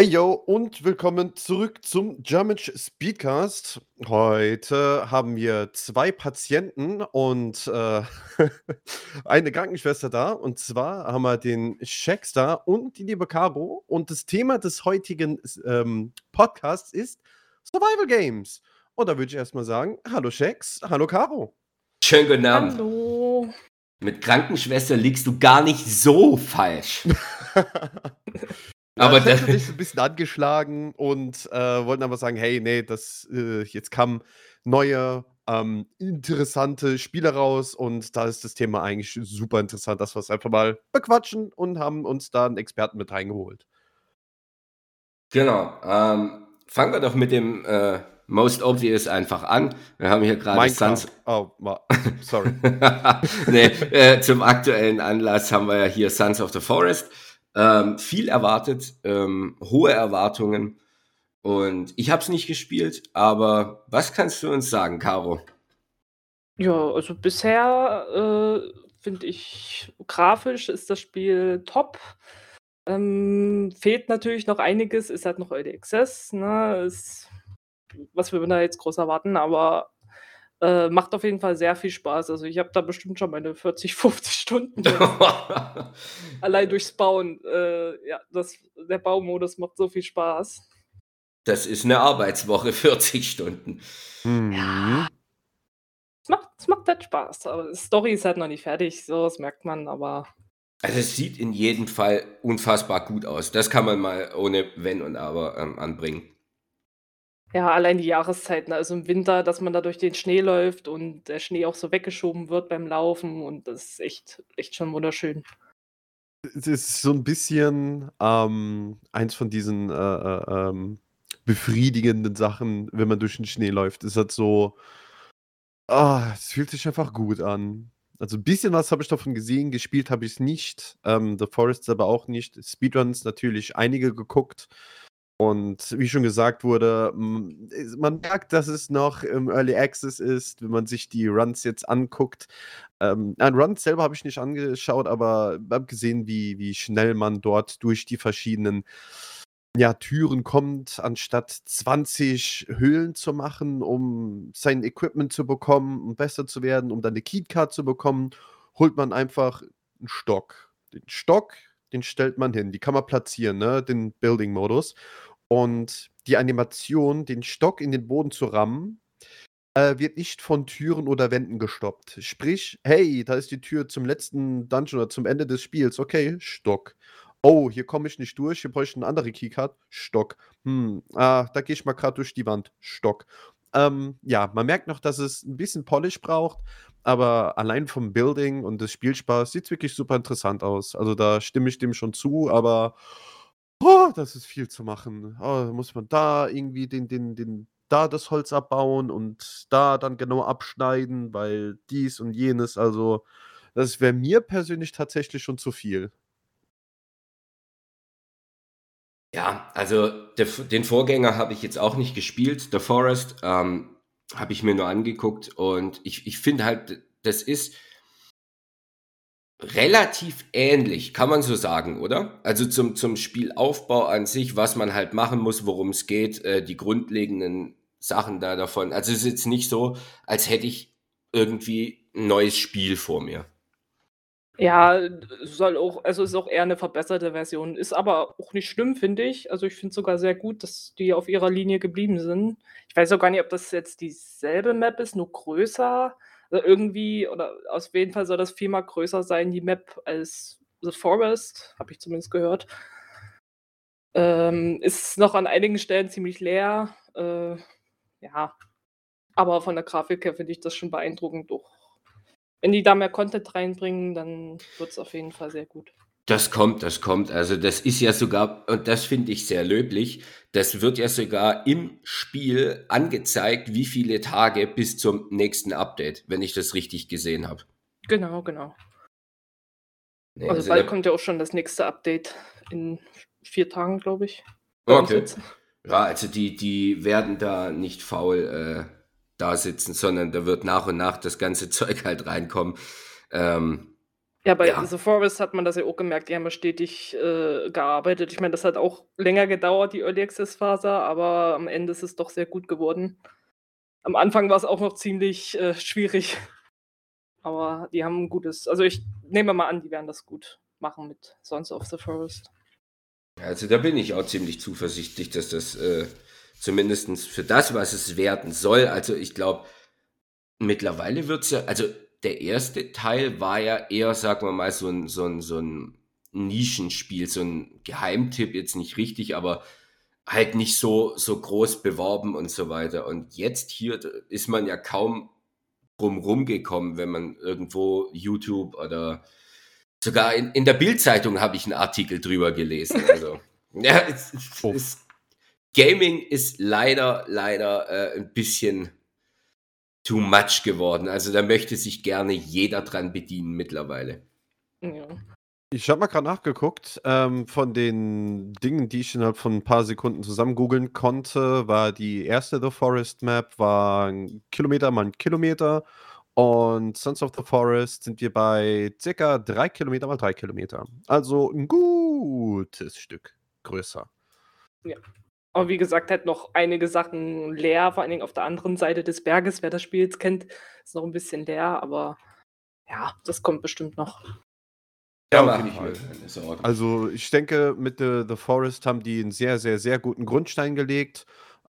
Hey yo und willkommen zurück zum Germanch Speedcast. Heute haben wir 2 Patienten und, äh, eine Krankenschwester da. Und zwar haben wir den Shax da und die liebe Caro. Und das Thema des heutigen ähm, Podcasts ist Survival Games. Und da würde ich erst mal sagen: „Hallo Shax, hallo Caro.“ Schönen guten Abend. Hallo. Mit Krankenschwester liegst du gar nicht so falsch. Ja, Aber ich da hatte dich so 'n bisschen angeschlagen und, äh, wollten einfach sagen: „Hey, ne, das äh, jetzt kamen neue, ähm, interessante Spiele raus und da ist das Thema eigentlich super interessant, dass wir's einfach mal bequatschen“ und haben uns da 'n Experten mit reingeholt. Genau, ähm, fangen wir doch mit dem, äh, most obvious einfach an. Wir haben hier Minecraft. Sons Oh, sorry. Ne, äh, zum aktuellen Anlass haben wir ja hier Sons of the Forest. Ähm, viel erwartet, ähm, hohe Erwartungen und ich habe es nicht gespielt, aber was kannst du uns sagen, Caro? Ja, also bisher, äh, finde ich, grafisch ist das Spiel top. Ähm, fehlt natürlich noch einiges, ist halt noch Early Access, ne? Ist was man da jetzt groß erwarten, aber, äh, macht auf jeden Fall sehr viel Spaß. Also, ich habe da bestimmt schon meine 40, 50 Stunden. Allein durchs Bauen. Äh, ja, das der Baumodus macht so viel Spaß. Das ist 'ne Arbeitswoche, 40 Stunden. Mhm. Ja. Es macht es macht halt Spaß, aber die Story ist halt noch nicht fertig, so, das merkt man, aber Also, es sieht in jedem Fall unfassbar gut aus. Das kann man mal ohne Wenn und Aber, ähm, anbringen. Ja, allein die Jahreszeiten, also im Winter, dass man da durch den Schnee läuft und der Schnee auch so weggeschoben wird beim Laufen und das ist echt echt schon wunderschön. Es ist so 'n bisschen, ähm, eins von diesen, äh, äh, ähm, befriedigenden Sachen, wenn man durch den Schnee läuft. Es hat so ah, es fühlt sich einfach gut an. Also, 'n bisschen was habe ich davon gesehen, gespielt habe ich's nicht, ähm, The Forest selber auch nicht. Speedruns natürlich einige geguckt und wie schon gesagt wurde, man merkt, dass es noch im Early Access ist, wenn man sich die Runs jetzt anguckt. Ähm, Runs selber habe ich nicht angeschaut, aber habe gesehen, wie wie schnell man dort durch die verschiedenen, ja, Türen kommt, anstatt 20 Höhlen zu machen, um sein Equipment zu bekommen, um besser zu werden, um dann 'ne Keycard zu bekommen, holt man einfach 'n Stock. Den Stock, den stellt man hin. Die kann man platzieren, ne, den Building-Modus. Und die Animation, den Stock in den Boden zu rammen, äh, wird nicht von Türen oder Wänden gestoppt. Sprich: „Hey, da ist die Tür zum letzten Dungeon oder zum Ende des Spiels. Okay, Stock. Oh, hier komme ich nicht durch, hier brauche ich 'ne andere Keycard. Stock. Hm, ah, da gehe ich mal grad durch die Wand. Stock.“ Ähm, ja, man merkt noch, dass es 'n bisschen Polish braucht, aber allein vom Building und des Spielspaß sieht's wirklich super interessant aus. Also, da stimme ich dem schon zu, aber das ist viel zu machen. Oh, muss man da irgendwie den den den da das Holz abbauen und da dann genau abschneiden, weil dies und jenes. Also, das wäre mir persönlich tatsächlich schon zu viel. Ja, also der den Vorgänger habe ich jetzt auch nicht gespielt, The Forest, ähm, habe ich mir nur angeguckt und ich ich finde halt, das ist relativ ähnlich, kann man so sagen, oder? Also, zum zum Spielaufbau an sich, was man halt machen muss, worum's geht, äh, die grundlegenden Sachen da davon. Also, es ist jetzt nicht so, als hätte ich irgendwie 'n neues Spiel vor mir. Ja, soll auch also, ist auch eher 'ne verbesserte Version, ist aber auch nicht schlimm, finde ich. Also, ich finde es sogar sehr gut, dass die auf ihrer Linie geblieben sind. Ich weiß auch gar nicht, ob das jetzt dieselbe Map ist, nur größer. Äh, irgendwie oder auf jeden Fall soll das viermal größer sein, die Map, als The Forest, habe ich zumindest gehört. Ähm, ist noch an einigen Stellen ziemlich leer, äh, ja. Aber von der Grafik her finde ich das schon beeindruckend doch. Wenn die da mehr Content reinbringen, dann wird's auf jeden Fall sehr gut. Das kommt, das kommt. Also, das ist ja sogar und das finde ich sehr löblich, das wird ja sogar im Spiel angezeigt, wie viele Tage bis zum nächsten Update, wenn ich das richtig gesehen habe. Genau, genau. Ne, Also, also bald da kommt ja auch schon das nächste Update in v 4 Tagen, glaube ich, Okay. Ja, also die die werden da nicht faul, äh, dasitzen, sondern da wird nach und nach das ganze Zeug halt reinkommen. Ähm, Ja, bei Ja. The Forest hat man das ja auch gemerkt, die haben ja stetig, äh, gearbeitet. Ich meine, das hat auch länger gedauert, die Early Access Phase, aber am Ende ist es doch sehr gut geworden. Am Anfang war's auch noch ziemlich, äh, schwierig. Aber die haben 'n gutes also, ich nehme mal an, die werden das gut machen mit Sons of the Forest. Also, da bin ich auch ziemlich zuversichtlich, dass das, äh, zumindestens für das, was es werden soll also, ich glaube, mittlerweile wird's ja also, der erste Teil war ja eher, sagen wir mal, so 'n so 'n so 'n Nischenspiel, so 'n Geheimtipp jetzt nicht richtig, aber halt nicht so so groß beworben und so weiter. Und jetzt hier ist man ja kaum drum rumgekommen, wenn man irgendwo YouTube oder sogar in in der Bildzeitung habe ich 'n Artikel drüber gelesen. Also, ja, es es ist Gaming ist leider leider, äh, 'n bisschen too much geworden. Also, da möchte sich gerne jeder dran bedienen mittlerweile. Ja. Ich habe mal grad nachgeguckt. Ähm, von den Dingen, die ich innerhalb von 'n paar Sekunden zusammen googeln konnte, war die erste The Forest Map war 'n Kilometer mal 'n Kilometer und Sons of the Forest sind wir bei circa 3 Kilometer mal 3 Kilometer. Also 'n gutes Stück größer. Ja. Aber wie gesagt, halt noch einige Sachen leer, vor allen Dingen auf der anderen Seite des Berges. Wer das Spiel jetzt kennt, ist noch 'n bisschen leer, aber ja, das kommt bestimmt noch. Ja, Ja, ich Sorgen. Also, ich denke, mit The The Forest haben die 'n sehr, sehr, sehr guten Grundstein gelegt,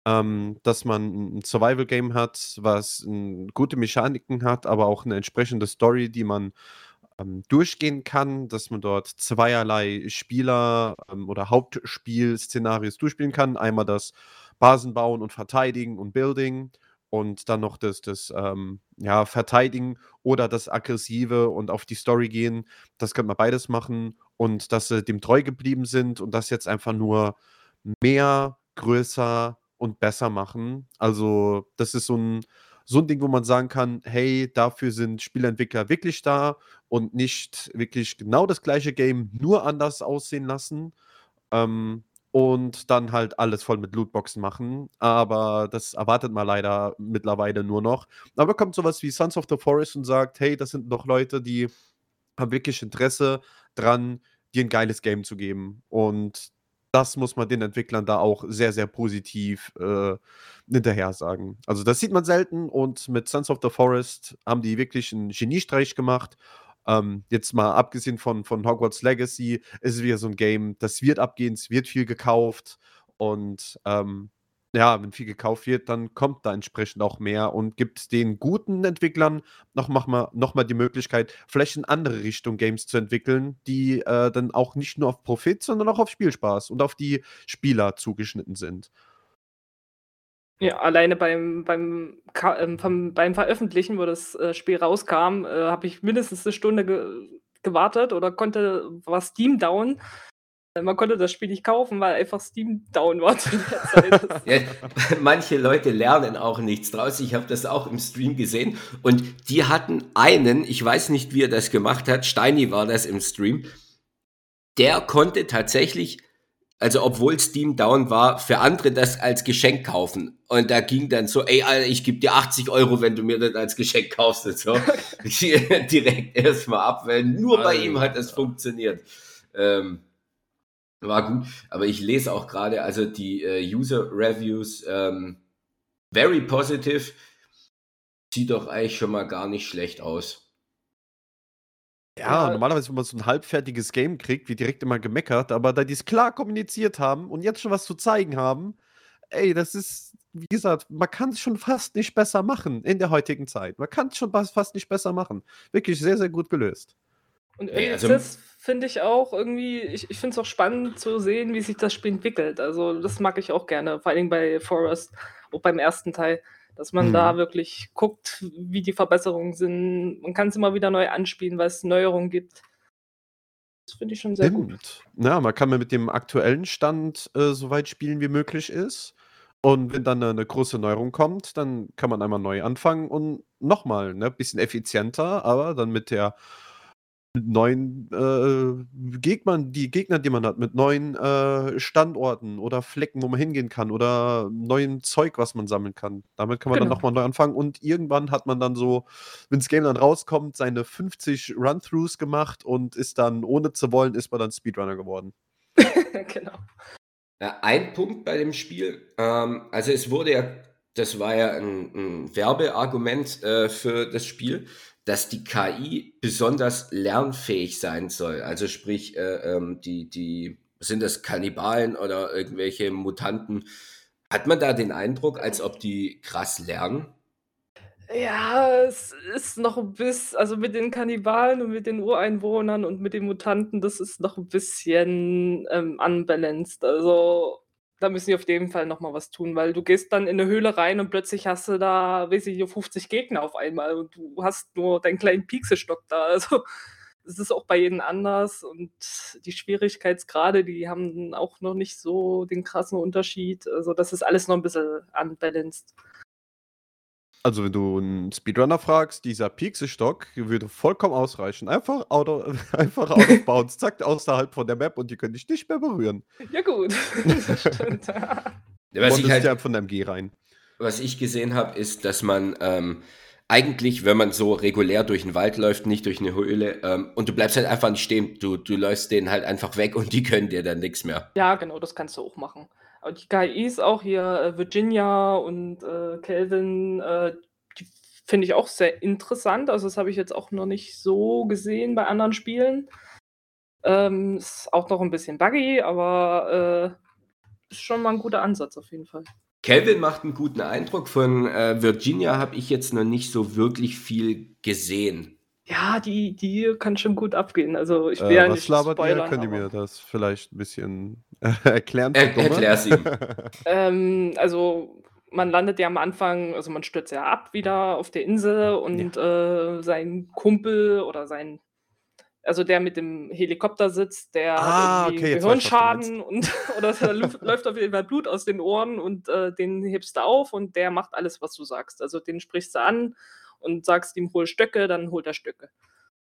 ähm, dass man 'n 'n Survival Game hat, was 'n gute Mechaniken hat, aber auch 'ne entsprechende Story, die man, ähm, durchgehen kann, dass man dort zweierlei Spieler, ähm, oder Hauptspielszenarios durchspielen kann. Einmal das Basen bauen und verteidigen und Building und dann noch das das, ähm, ja, Verteidigen oder das Aggressive und auf die Story gehen. Das könnte man beides machen und dass sie dem treu geblieben sind und das jetzt einfach nur mehr, größer und besser machen. Also, das ist so 'n so 'n Ding, wo man sagen kann: „Hey, dafür sind Spieleentwickler wirklich da und nicht wirklich genau das gleiche Game, nur anders aussehen lassen, ähm, und dann halt alles voll mit Lootboxen machen.“ Aber das erwartet man leider mittlerweile nur noch. Aber kommt so was wie Sons of the Forest und sagt: „Hey, das sind noch Leute, die haben wirklich Interesse dran, dir 'n geiles Game zu geben.“ Und das muss man den Entwicklern da auch sehr, sehr positiv, äh, hinterhersagen. Also, das sieht man selten und mit Sons of the Forest haben die wirklich 'n Geniestreich gemacht. Ähm, jetzt mal abgesehen von von Hogwarts Legacy ist es wieder so 'n Game, das wird abgehen, es wird viel gekauft und, ähm, ja, wenn viel gekauft wird, dann kommt da entsprechend auch mehr und gibt den guten Entwicklern noch mach mal noch mal die Möglichkeit, vielleicht in andere Richtung Games zu entwickeln, die, äh, dann auch nicht nur auf Profit, sondern auch auf Spielspaß und auf die Spieler zugeschnitten sind. Ja, alleine beim beim Ka ähm, beim Veröffentlichen, wo das, äh, Spiel rauskam, äh, habe ich mindestens 'ne Stunde ge gewartet oder konnte war Steam down. Man konnte das Spiel nicht kaufen, weil einfach Steam down war zu der Zeit. Ja, manche Leute lernen auch nichts draus. Ich habe das auch im Stream gesehen und die hatten einen, ich weiß nicht, wie er das gemacht hat, Steini war das im Stream, der konnte tatsächlich also, obwohl Steam down war, für andere das als Geschenk kaufen. Und da ging dann so: „Ey, Alter, ich gebe dir 80 €, wenn du mir das als Geschenk kaufst“ und so. Direkt erst mal ab, weil nur bei ihm hat das Alter. funktioniert. Ähm, war gut, aber ich lese auch grade, also, die, äh, User Reviews, ähm, very positive. Sieht doch eigentlich schon mal gar nicht schlecht aus. Ja, Ja. normalerweise, wenn man so 'n halbfertiges Game kriegt, wird direkt immer gemeckert, aber da die's klar kommuniziert haben und jetzt schon was zu zeigen haben, ey, das ist wie gesagt, man kann's schon fast nicht besser machen in der heutigen Zeit. Man kann's schon fas fast nicht besser machen. Wirklich sehr, sehr gut gelöst. Und Ne, Early also Access finde ich auch irgendwie ich ich finde es auch spannend zu sehen, wie sich das Spiel entwickelt. Also, das mag ich auch gerne, vor allen Dingen bei Forest, auch beim ersten Teil, dass man da Mhm. wirklich guckt, wie die Verbesserungen sind. Man kann's immer wieder neu anspielen, weil's Neuerungen gibt. Das finde ich schon sehr gut. Stimmt. Ja, man kann mit dem aktuellen Stand, äh, so weit spielen, wie möglich ist. Und wenn dann 'ne 'ne große Neuerung kommt, dann kann man einmal neu anfangen und noch mal, ne, bisschen effizienter, aber dann mit der neuen äh, Gegnern, die Gegner, die man hat, mit neuen äh, Standorten oder Flecken, wo man hingehen kann oder neuem Zeug, was man sammeln kann. Damit kann man dann Genau. nochmal neu anfangen und irgendwann hat man dann so, wenn das Game dann rauskommt, seine 50 Run-Throughs gemacht und ist dann, ohne zu wollen, ist man dann Speedrunner geworden. genau. Ja, ein Punkt bei dem Spiel, ähm, also es wurde ja, das war ja ein, ein Werbeargument äh, für das Spiel, dass die KI besonders lernfähig sein soll. Also sprich, äh, ähm, die, die, sind das Kannibalen oder irgendwelche Mutanten? Hat man da den Eindruck, als ob die krass lernen? Ja, es ist noch ein bisschen, also mit den Kannibalen und mit den Ureinwohnern und mit den Mutanten, das ist noch ein bisschen ähm, unbalanced. Also da müssen die auf jeden Fall noch mal was tun, weil du gehst dann in eine Höhle rein und plötzlich hast du da, weiß ich, nicht, 50 Gegner auf einmal und du hast nur deinen kleinen Pixelstock da. Also es ist auch bei jedem anders und die Schwierigkeitsgrade, die haben auch noch nicht so den krassen Unterschied. Also das ist alles noch ein bisschen unbalanced. Also, wenn du einen Speedrunner fragst, dieser Pixelstock würde vollkommen ausreichen. Einfach out of, einfach out of bounds, zack, außerhalb von der Map und die können dich nicht mehr berühren. Ja gut, das stimmt. Was ich halt ja von deinem G rein. was ich gesehen habe, ist, dass man ähm, eigentlich, wenn man so regulär durch den Wald läuft, nicht durch eine Höhle, ähm, und du bleibst halt einfach nicht stehen, du, du läufst denen halt einfach weg und die können dir dann nichts mehr. Ja, genau, das kannst du auch machen. Aber die KIs auch hier, äh, Virginia und äh, Calvin, äh, die finde ich auch sehr interessant. Also das habe ich jetzt auch noch nicht so gesehen bei anderen Spielen. Ähm, ist auch noch ein bisschen buggy, aber äh, ist schon mal ein guter Ansatz auf jeden Fall. Calvin macht einen guten Eindruck. Von äh, Virginia habe ich jetzt noch nicht so wirklich viel gesehen. Ja, die, die kann schon gut abgehen. Also ich will Äh, ja was nicht labert ihr? spoilern. Könnt ihr mir das vielleicht ein bisschen erklären? Er- erklär's ihm. Ähm, also man landet ja am Anfang, also man stürzt ja ab wieder auf der Insel und äh, sein Kumpel oder sein, also der mit dem Helikopter sitzt, der Ah, hat irgendwie okay, Gehirnschaden und oder da läuft, läuft auf jeden Fall Blut aus den Ohren und äh, den hebst du auf und der macht alles, was du sagst. Also den sprichst du an und sagst ihm, hol Stöcke, dann holt er Stöcke.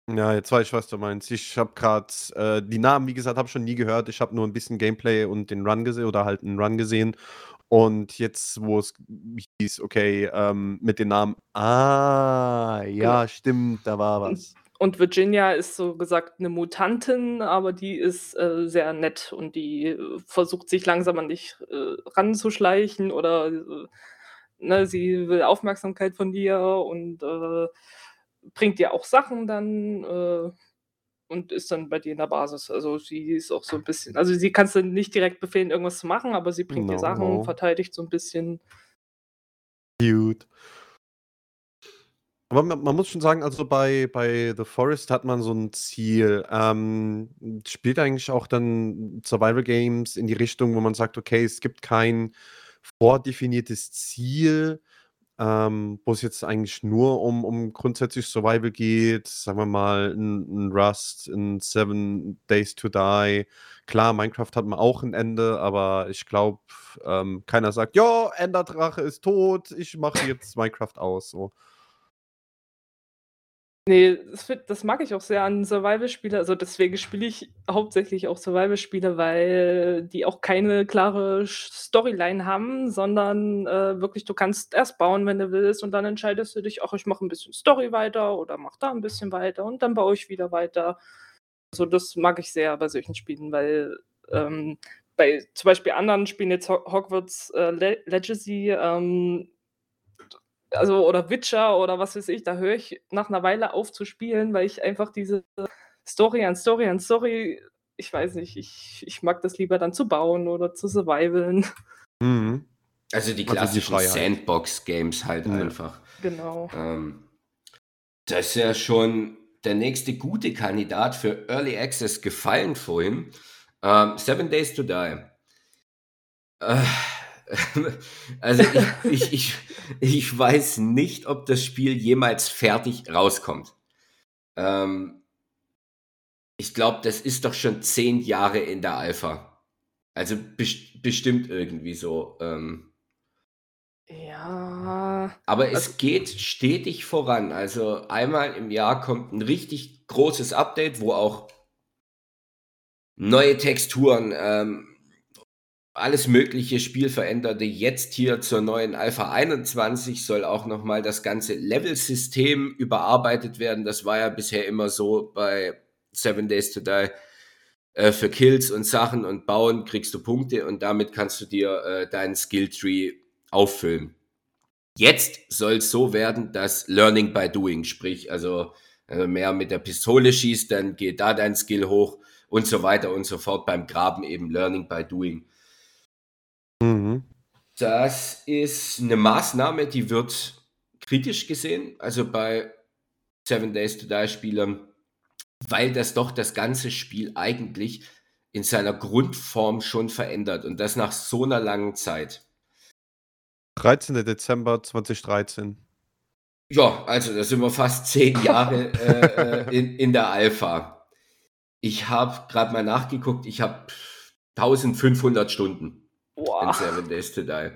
Ja, jetzt weiß ich, was du meinst. Ich habe gerade äh, die Namen, wie gesagt, habe schon nie gehört. Ich habe nur ein bisschen Gameplay und den Run gesehen oder halt einen Run gesehen. Und jetzt, wo es hieß, okay, ähm, mit den Namen, ah, ja, stimmt, da war was. Und Virginia ist so gesagt eine Mutantin, aber die ist äh, sehr nett und die äh, versucht sich langsam an dich äh, ranzuschleichen oder äh, ne, sie will Aufmerksamkeit von dir und äh, bringt dir auch Sachen dann äh, und ist dann bei dir in der Basis. Also sie ist auch so ein bisschen, also sie kannst du nicht direkt befehlen, irgendwas zu machen, aber sie bringt dir No. Sachen, verteidigt so ein bisschen. Cute. Aber man, man muss schon sagen, also bei, bei The Forest hat man so ein Ziel. Ähm, spielt eigentlich auch dann Survival Games in die Richtung, wo man sagt, okay, es gibt kein vordefiniertes Ziel, ähm, wo es jetzt eigentlich nur um, um grundsätzlich Survival geht. Sagen wir mal, ein, ein Rust, ein Seven Days to Die. Klar, Minecraft hat man auch ein Ende, aber ich glaube, ähm, keiner sagt, ja, Enderdrache ist tot, ich mache jetzt Minecraft aus. So. Nee, das, das mag ich auch sehr an Survival-Spiele. Also deswegen spiele ich hauptsächlich auch Survival-Spiele, weil die auch keine klare Storyline haben, sondern äh, wirklich, du kannst erst bauen, wenn du willst, und dann entscheidest du dich, ach, ich mache ein bisschen Story weiter oder mach da ein bisschen weiter und dann baue ich wieder weiter. Also das mag ich sehr bei solchen Spielen, weil ähm, bei zum Beispiel anderen Spielen, jetzt Ho- Hogwarts äh, Le Legacy, ähm, also oder Witcher oder was weiß ich, da höre ich nach einer Weile auf zu spielen, weil ich einfach diese Story an Story an Story, ich weiß nicht, ich, ich mag das lieber dann zu bauen oder zu survivalen. Mhm. Also die Also klassischen Freiheit. Sandbox-Games halt Ja. einfach. Genau. Ähm, das ist ja schon der nächste gute Kandidat für Early Access gefallen vorhin. Ähm, Seven Days to Die. Äh, also ich, ich, ich, ich weiß nicht, ob das Spiel jemals fertig rauskommt. Ähm, ich glaube, das ist doch schon zehn Jahre in der Alpha. Also best bestimmt irgendwie so. Ähm, Ja. Aber es Also geht stetig voran. Also einmal im Jahr kommt ein richtig großes Update, wo auch neue Texturen, ähm, alles mögliche Spielveränderte. Jetzt hier zur neuen Alpha 21 soll auch nochmal das ganze Level-System überarbeitet werden. Das war ja bisher immer so bei Seven Days to Die. Äh, für Kills und Sachen und Bauen kriegst du Punkte und damit kannst du dir äh, deinen Skilltree auffüllen. Jetzt soll es so werden, dass Learning by Doing, sprich, also äh, mehr mit der Pistole schießt, dann geht da dein Skill hoch und so weiter und so fort. Beim Graben eben Learning by Doing. Mhm. Das ist eine Maßnahme, die wird kritisch gesehen, also bei Seven Days to Die Spielern, weil das doch das ganze Spiel eigentlich in seiner Grundform schon verändert und das nach so einer langen Zeit. 13. Dezember 2013. Ja, also da sind wir fast zehn Jahre äh, äh, in, in der Alpha. Ich habe gerade mal nachgeguckt, ich habe 1500 Stunden in boah. Seven Days to Die.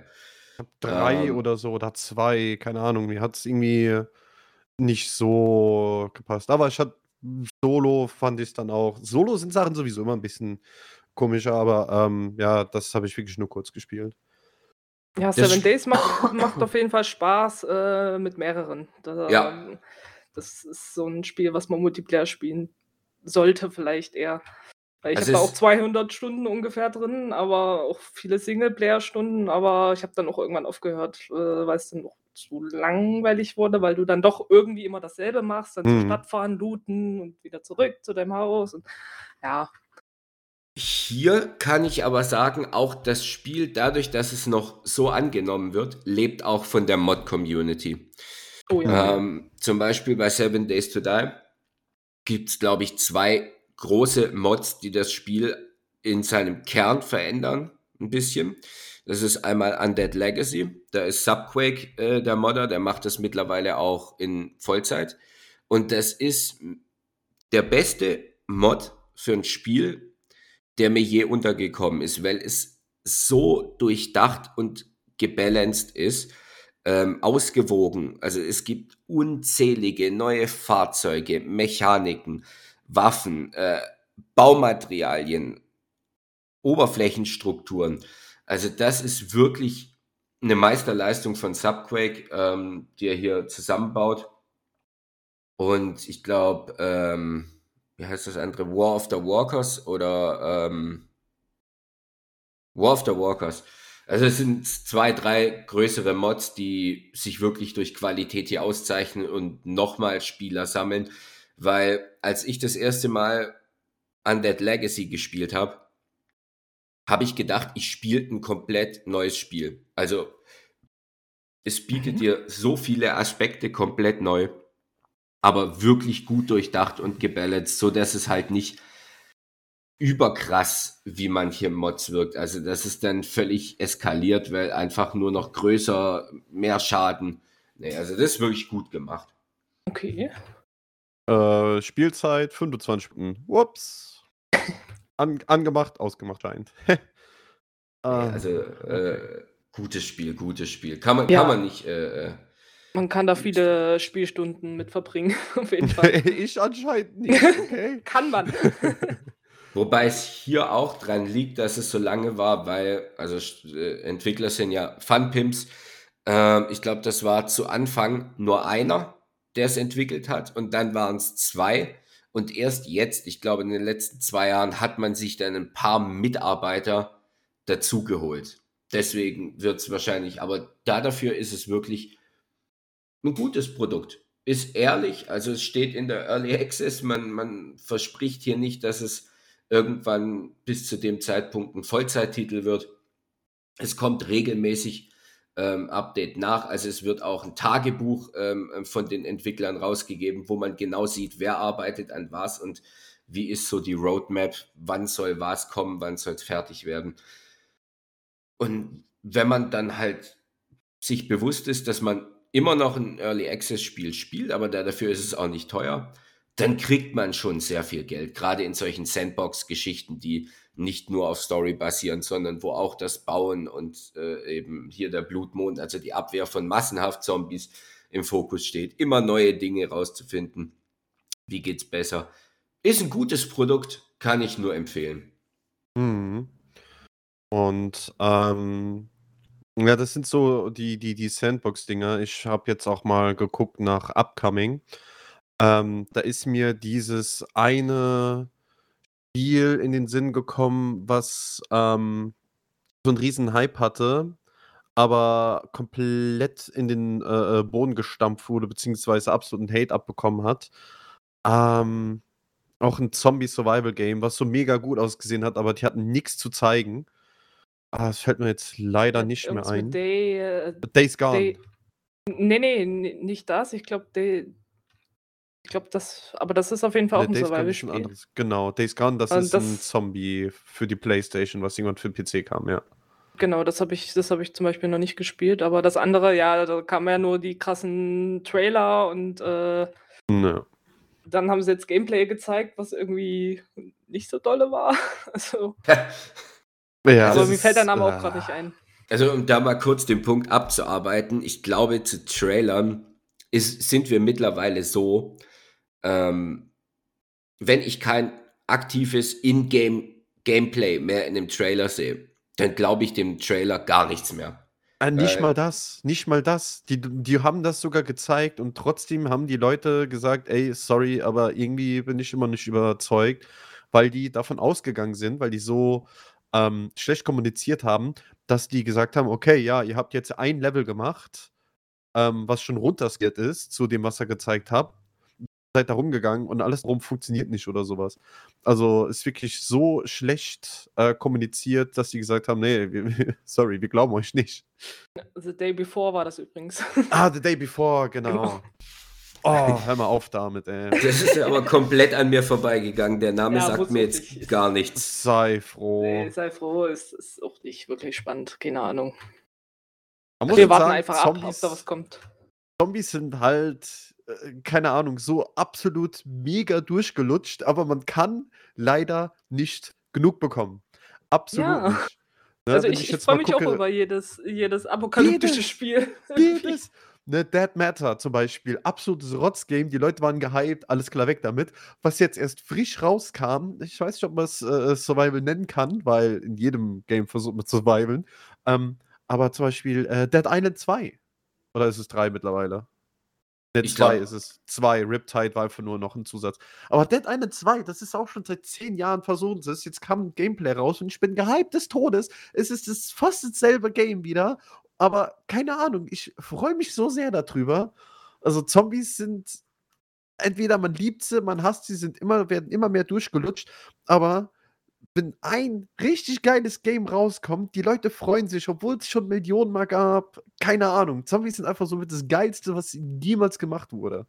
Ich habe 3 Ähm, oder so oder 2, keine Ahnung. Mir hat's irgendwie nicht so gepasst. Aber ich hatte Solo fand ich's dann auch Solo sind Sachen sowieso immer 'n bisschen komischer, aber, ähm, ja, das habe ich wirklich nur kurz gespielt. Ja, Seven Days macht macht auf jeden Fall Spaß, äh, mit mehreren. Da Ja. das ist so 'n Spiel, was man Multiplayer spielen sollte vielleicht eher. Weil ich Also habe da auch es 200 Stunden ungefähr drin, aber auch viele Singleplayer-Stunden, aber ich habe dann auch irgendwann aufgehört, äh, weil's dann auch zu langweilig wurde, weil du dann doch irgendwie immer dasselbe machst, dann zur Mhm. Stadt fahren, looten und wieder zurück zu deinem Haus und ja. Hier kann ich aber sagen, auch das Spiel, dadurch, dass es noch so angenommen wird, lebt auch von der Mod-Community. Oh ja. Ähm, zum Beispiel bei Seven Days to Die gibt's, glaube ich, 2 große Mods, die das Spiel in seinem Kern verändern 'n bisschen. Das ist einmal Undead Legacy. Da ist Subquake, äh, der Modder, der macht das mittlerweile auch in Vollzeit. Und das ist der beste Mod für 'n Spiel, der mir je untergekommen ist, weil es so durchdacht und gebalanced ist, ähm, ausgewogen. Also, es gibt unzählige neue Fahrzeuge, Mechaniken, Waffen, äh, Baumaterialien, Oberflächenstrukturen. Also, das ist wirklich 'ne Meisterleistung von Subquake, ähm, die er hier zusammenbaut. Und ich glaube, ähm, wie heißt das andere? War of the Walkers oder, ähm War of the Walkers. Also, es sind 2, 3 größere Mods, die sich wirklich durch Qualität hier auszeichnen und nochmal Spieler sammeln, weil als ich das erste Mal Undead Legacy gespielt habe habe ich gedacht, ich spiele 'n komplett neues Spiel. Also, es bietet Mhm. dir so viele Aspekte komplett neu, aber wirklich gut durchdacht und gebalanced, sodass es halt nicht überkrass wie manche Mods wirkt. Also, dass es dann völlig eskaliert, weil einfach nur noch größer, mehr Schaden. Ne, also, das ist wirklich gut gemacht. Okay. Äh, Spielzeit 25 Stunden. Ups. An angemacht, ausgemacht scheint. Ah, also, äh, gutes Spiel, gutes Spiel. Kann man kann Ja. man nicht, äh, äh Man kann da viele Spielstunden mit verbringen, auf jeden Fall. Ich anscheinend nicht, okay. Kann man. Wobei es hier auch dran liegt, dass es so lange war, weil also, äh, Entwickler sind ja Funpimps. Ähm, ich glaube, das war zu Anfang nur einer, der's entwickelt hat und dann waren's 2 und erst jetzt, ich glaube, in den letzten 2 Jahren hat man sich dann 'n paar Mitarbeiter dazugeholt. Deswegen wird's wahrscheinlich aber da dafür ist es wirklich 'n gutes Produkt. Ist ehrlich, also, es steht in der Early Access, man man verspricht hier nicht, dass es irgendwann bis zu dem Zeitpunkt 'n Vollzeittitel wird. Es kommt regelmäßig, ähm, Update nach. Also, es wird auch 'n Tagebuch, ähm, von den Entwicklern rausgegeben, wo man genau sieht, wer arbeitet an was und wie ist so die Roadmap, wann soll was kommen, wann soll's fertig werden. Und wenn man dann halt sich bewusst ist, dass man immer noch 'n Early Access Spiel spielt, aber da dafür ist es auch nicht teuer, dann kriegt man schon sehr viel Geld. Gerade in solchen Sandbox-Geschichten, die nicht nur auf Story basieren, sondern wo auch das Bauen und äh, eben hier der Blutmond, also die Abwehr von massenhaft Zombies im Fokus steht. Immer neue Dinge rauszufinden. Wie geht's besser? Ist ein gutes Produkt, kann ich nur empfehlen. Mhm. Und ähm, ja, das sind so die, die, die Sandbox-Dinger. Ich habe jetzt auch mal geguckt nach Upcoming. Ähm, da ist mir dieses eine Spiel in den Sinn gekommen, was ähm, so einen riesen Hype hatte, aber komplett in den äh, äh, Boden gestampft wurde, beziehungsweise absoluten Hate abbekommen hat. Ähm, auch ein Zombie-Survival-Game, was so mega gut ausgesehen hat, aber die hatten nichts zu zeigen. Ah, das fällt mir jetzt leider nicht mehr ein. Day, äh, Days Gone. Day. Nee, nee, nicht das. Ich glaube, Day. Ich glaube, das. Aber das ist auf jeden Fall auch ein Days Gone ist ein Survival-Spiel. anderes. Genau, Days Gone, das Und ist ein das- Zombie für die Playstation, was irgendwann für den PC kam, ja. Genau, das habe ich, das hab ich zum Beispiel noch nicht gespielt. Aber das andere, ja, da kamen ja nur die krassen Trailer und äh, Ne. dann haben sie jetzt Gameplay gezeigt, was irgendwie nicht so dolle war. Also, Ja, also mir fällt der Name auch äh, gerade nicht ein. Also um da mal kurz den Punkt abzuarbeiten, ich glaube, zu Trailern ist, sind wir mittlerweile so, ähm, wenn ich kein aktives In-Game-Gameplay mehr in dem Trailer sehe, dann glaube ich dem Trailer gar nichts mehr. Äh, nicht Äh, mal das, nicht mal das. Die, die haben das sogar gezeigt und trotzdem haben die Leute gesagt, ey, sorry, aber irgendwie bin ich immer nicht überzeugt, weil die davon ausgegangen sind, weil die so ähm, schlecht kommuniziert haben, dass die gesagt haben, okay, ja, ihr habt jetzt ein Level gemacht, ähm, was schon runterskaliert ist zu dem, was er gezeigt hat. Seid da rumgegangen und alles drum funktioniert nicht oder sowas. Also ist wirklich so schlecht äh, kommuniziert, dass die gesagt haben, nee, wir, sorry, wir glauben euch nicht. The Day Before war das übrigens. Ah, The Day Before, genau. Genau. Oh, hör mal auf damit, ey. Das ist ja aber komplett an mir vorbeigegangen. Der Name Ja, sagt mir jetzt nicht. gar nichts. Sei froh. Nee, sei froh, ist, ist auch nicht wirklich spannend. Keine Ahnung. Man muss Wir warten sagen, einfach ab, ob Zombies, da was kommt. Zombies sind halt, keine Ahnung, so absolut mega durchgelutscht, aber man kann leider nicht genug bekommen. Absolut Ja. nicht. Ne, Also ich, ich jetzt freue mich auch gucke- über jedes, jedes apokalyptische Jedes, Spiel. Jedes. Ne, Dead Matter zum Beispiel, absolutes Rotzgame, die Leute waren gehypt, alles klar weg damit. Was jetzt erst frisch rauskam, ich weiß nicht, ob man es äh, Survival nennen kann, weil in jedem Game versucht man zu survivalen. Ähm, aber zum Beispiel äh, Dead Island 2. Oder ist es 3 mittlerweile? Ne, Ich 2 glaub- ist es. 2, Riptide war einfach nur noch ein Zusatz. Aber Dead Island 2, das ist auch schon seit 10 Jahren versucht. es. Jetzt kam ein Gameplay raus und ich bin gehypt des Todes. Es ist das fast dasselbe Game wieder. Aber keine Ahnung, ich freue mich so sehr darüber. Also Zombies sind entweder man liebt sie, man hasst sie, sind immer, werden immer mehr durchgelutscht. Aber wenn ein richtig geiles Game rauskommt, die Leute freuen sich, obwohl es schon Millionen mal gab. Keine Ahnung. Zombies sind einfach so mit das Geilste, was jemals gemacht wurde.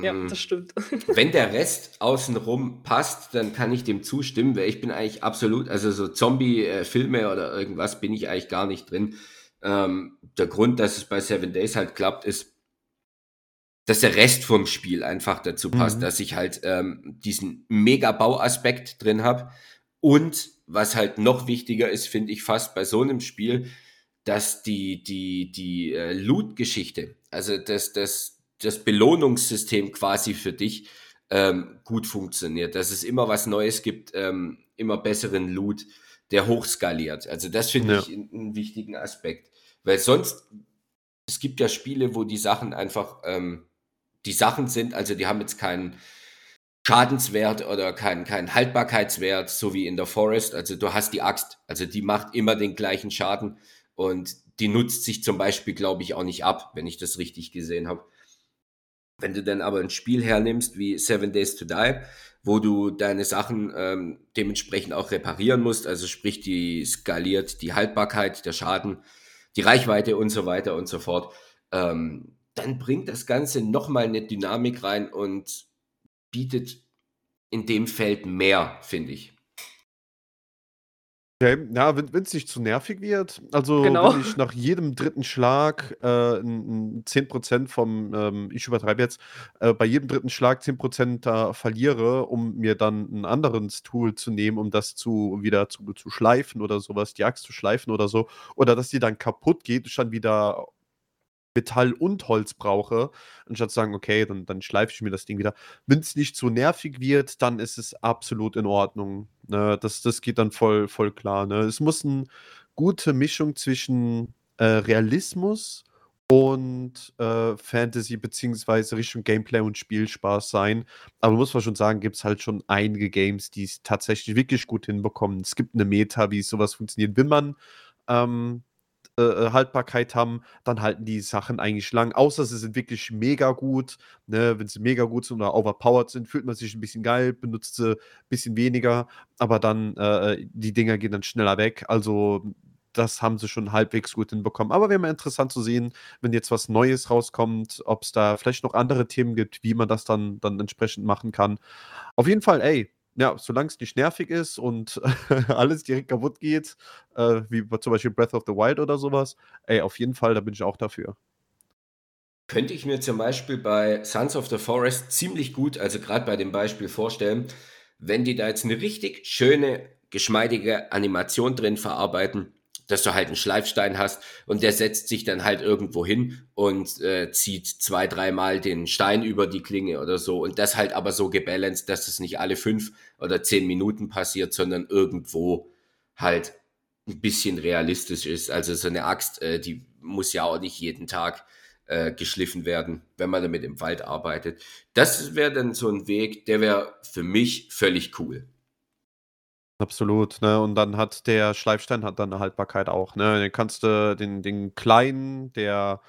Ja, Mhm. das stimmt. Wenn der Rest außenrum passt, dann kann ich dem zustimmen, weil ich bin eigentlich absolut, also so Zombie-Filme oder irgendwas bin ich eigentlich gar nicht drin. Ähm, der Grund, dass es bei Seven Days halt klappt, ist, dass der Rest vom Spiel einfach dazu passt, Mhm. dass ich halt ähm, diesen Mega-Bauaspekt drin habe und was halt noch wichtiger ist, finde ich fast bei so einem Spiel, dass die, die, die äh, Loot-Geschichte, also das, das, das Belohnungssystem quasi für dich ähm, gut funktioniert, dass es immer was Neues gibt, ähm, immer besseren Loot, der hochskaliert. Also das finde Ja. ich einen, wichtigen Aspekt, weil sonst, es gibt ja Spiele, wo die Sachen einfach, ähm, die Sachen sind, also die haben jetzt keinen Schadenswert oder keinen keinen Haltbarkeitswert, so wie in der Forest. Also du hast die Axt, also die macht immer den gleichen Schaden und die nutzt sich zum Beispiel, glaube ich, auch nicht ab, wenn ich das richtig gesehen habe. Wenn du dann aber ein Spiel hernimmst wie Seven Days to Die, wo du deine Sachen ähm, dementsprechend auch reparieren musst, also sprich die skaliert die Haltbarkeit, der Schaden, die Reichweite und so weiter und so fort, ähm, dann bringt das Ganze nochmal eine Dynamik rein und bietet in dem Feld mehr, finde ich. Okay, ja, wenn es nicht zu nervig wird. Also, Genau. wenn ich nach jedem dritten Schlag, äh, 'n 'n 10% vom, ähm ich übertreibe jetzt, äh, bei jedem dritten Schlag 10 da verliere, um mir dann ein anderes Tool zu nehmen, um das zu wieder zu zu schleifen oder sowas, die Axt zu schleifen oder so, oder dass die dann kaputt geht, ich dann wieder Metall und Holz brauche, anstatt zu sagen: „Okay, dann dann schleife ich mir das Ding wieder.“ Wenn es nicht zu nervig wird, dann ist es absolut in Ordnung, ne? Das das geht dann voll voll klar, ne? Es muss eine gute Mischung zwischen, äh, Realismus und, äh, Fantasy beziehungsweise Richtung Gameplay und Spielspaß sein. Aber muss man schon sagen, gibt es halt schon einige Games, die es tatsächlich wirklich gut hinbekommen. Es gibt eine Meta, wie sowas funktioniert. Will man, ähm äh, äh, Haltbarkeit haben, dann halten die Sachen eigentlich lang. Außer sie sind wirklich mega gut. Ne? Wenn sie mega gut sind oder overpowered sind, fühlt man sich ein bisschen geil, benutzt sie ein bisschen weniger, aber dann äh, äh, die Dinger gehen dann schneller weg. Also das haben sie schon halbwegs gut hinbekommen. Aber wäre mal interessant zu sehen, wenn jetzt was Neues rauskommt, ob es da vielleicht noch andere Themen gibt, wie man das dann, dann entsprechend machen kann. Auf jeden Fall, ey, ja, solange es nicht nervig ist und alles direkt kaputt geht, äh, wie zum Beispiel Breath of the Wild oder sowas, ey, auf jeden Fall, da bin ich auch dafür. Könnte ich mir zum Beispiel bei Sons of the Forest ziemlich gut, also gerade bei dem Beispiel vorstellen, wenn die da jetzt eine richtig schöne, geschmeidige Animation drin verarbeiten, dass du halt einen Schleifstein hast und der setzt sich dann halt irgendwo hin und äh, zieht zwei, dreimal den Stein über die Klinge oder so und das halt aber so gebalanced, dass es nicht alle fünf oder zehn Minuten passiert, sondern irgendwo halt ein bisschen realistisch ist. Also so eine Axt, äh, die muss ja auch nicht jeden Tag äh, geschliffen werden, wenn man damit im Wald arbeitet. Das wäre dann so ein Weg, der wäre für mich völlig cool. Absolut, ne? Und dann hat der Schleifstein hat dann 'ne Haltbarkeit auch, ne? Den kannst du den den kleinen, der,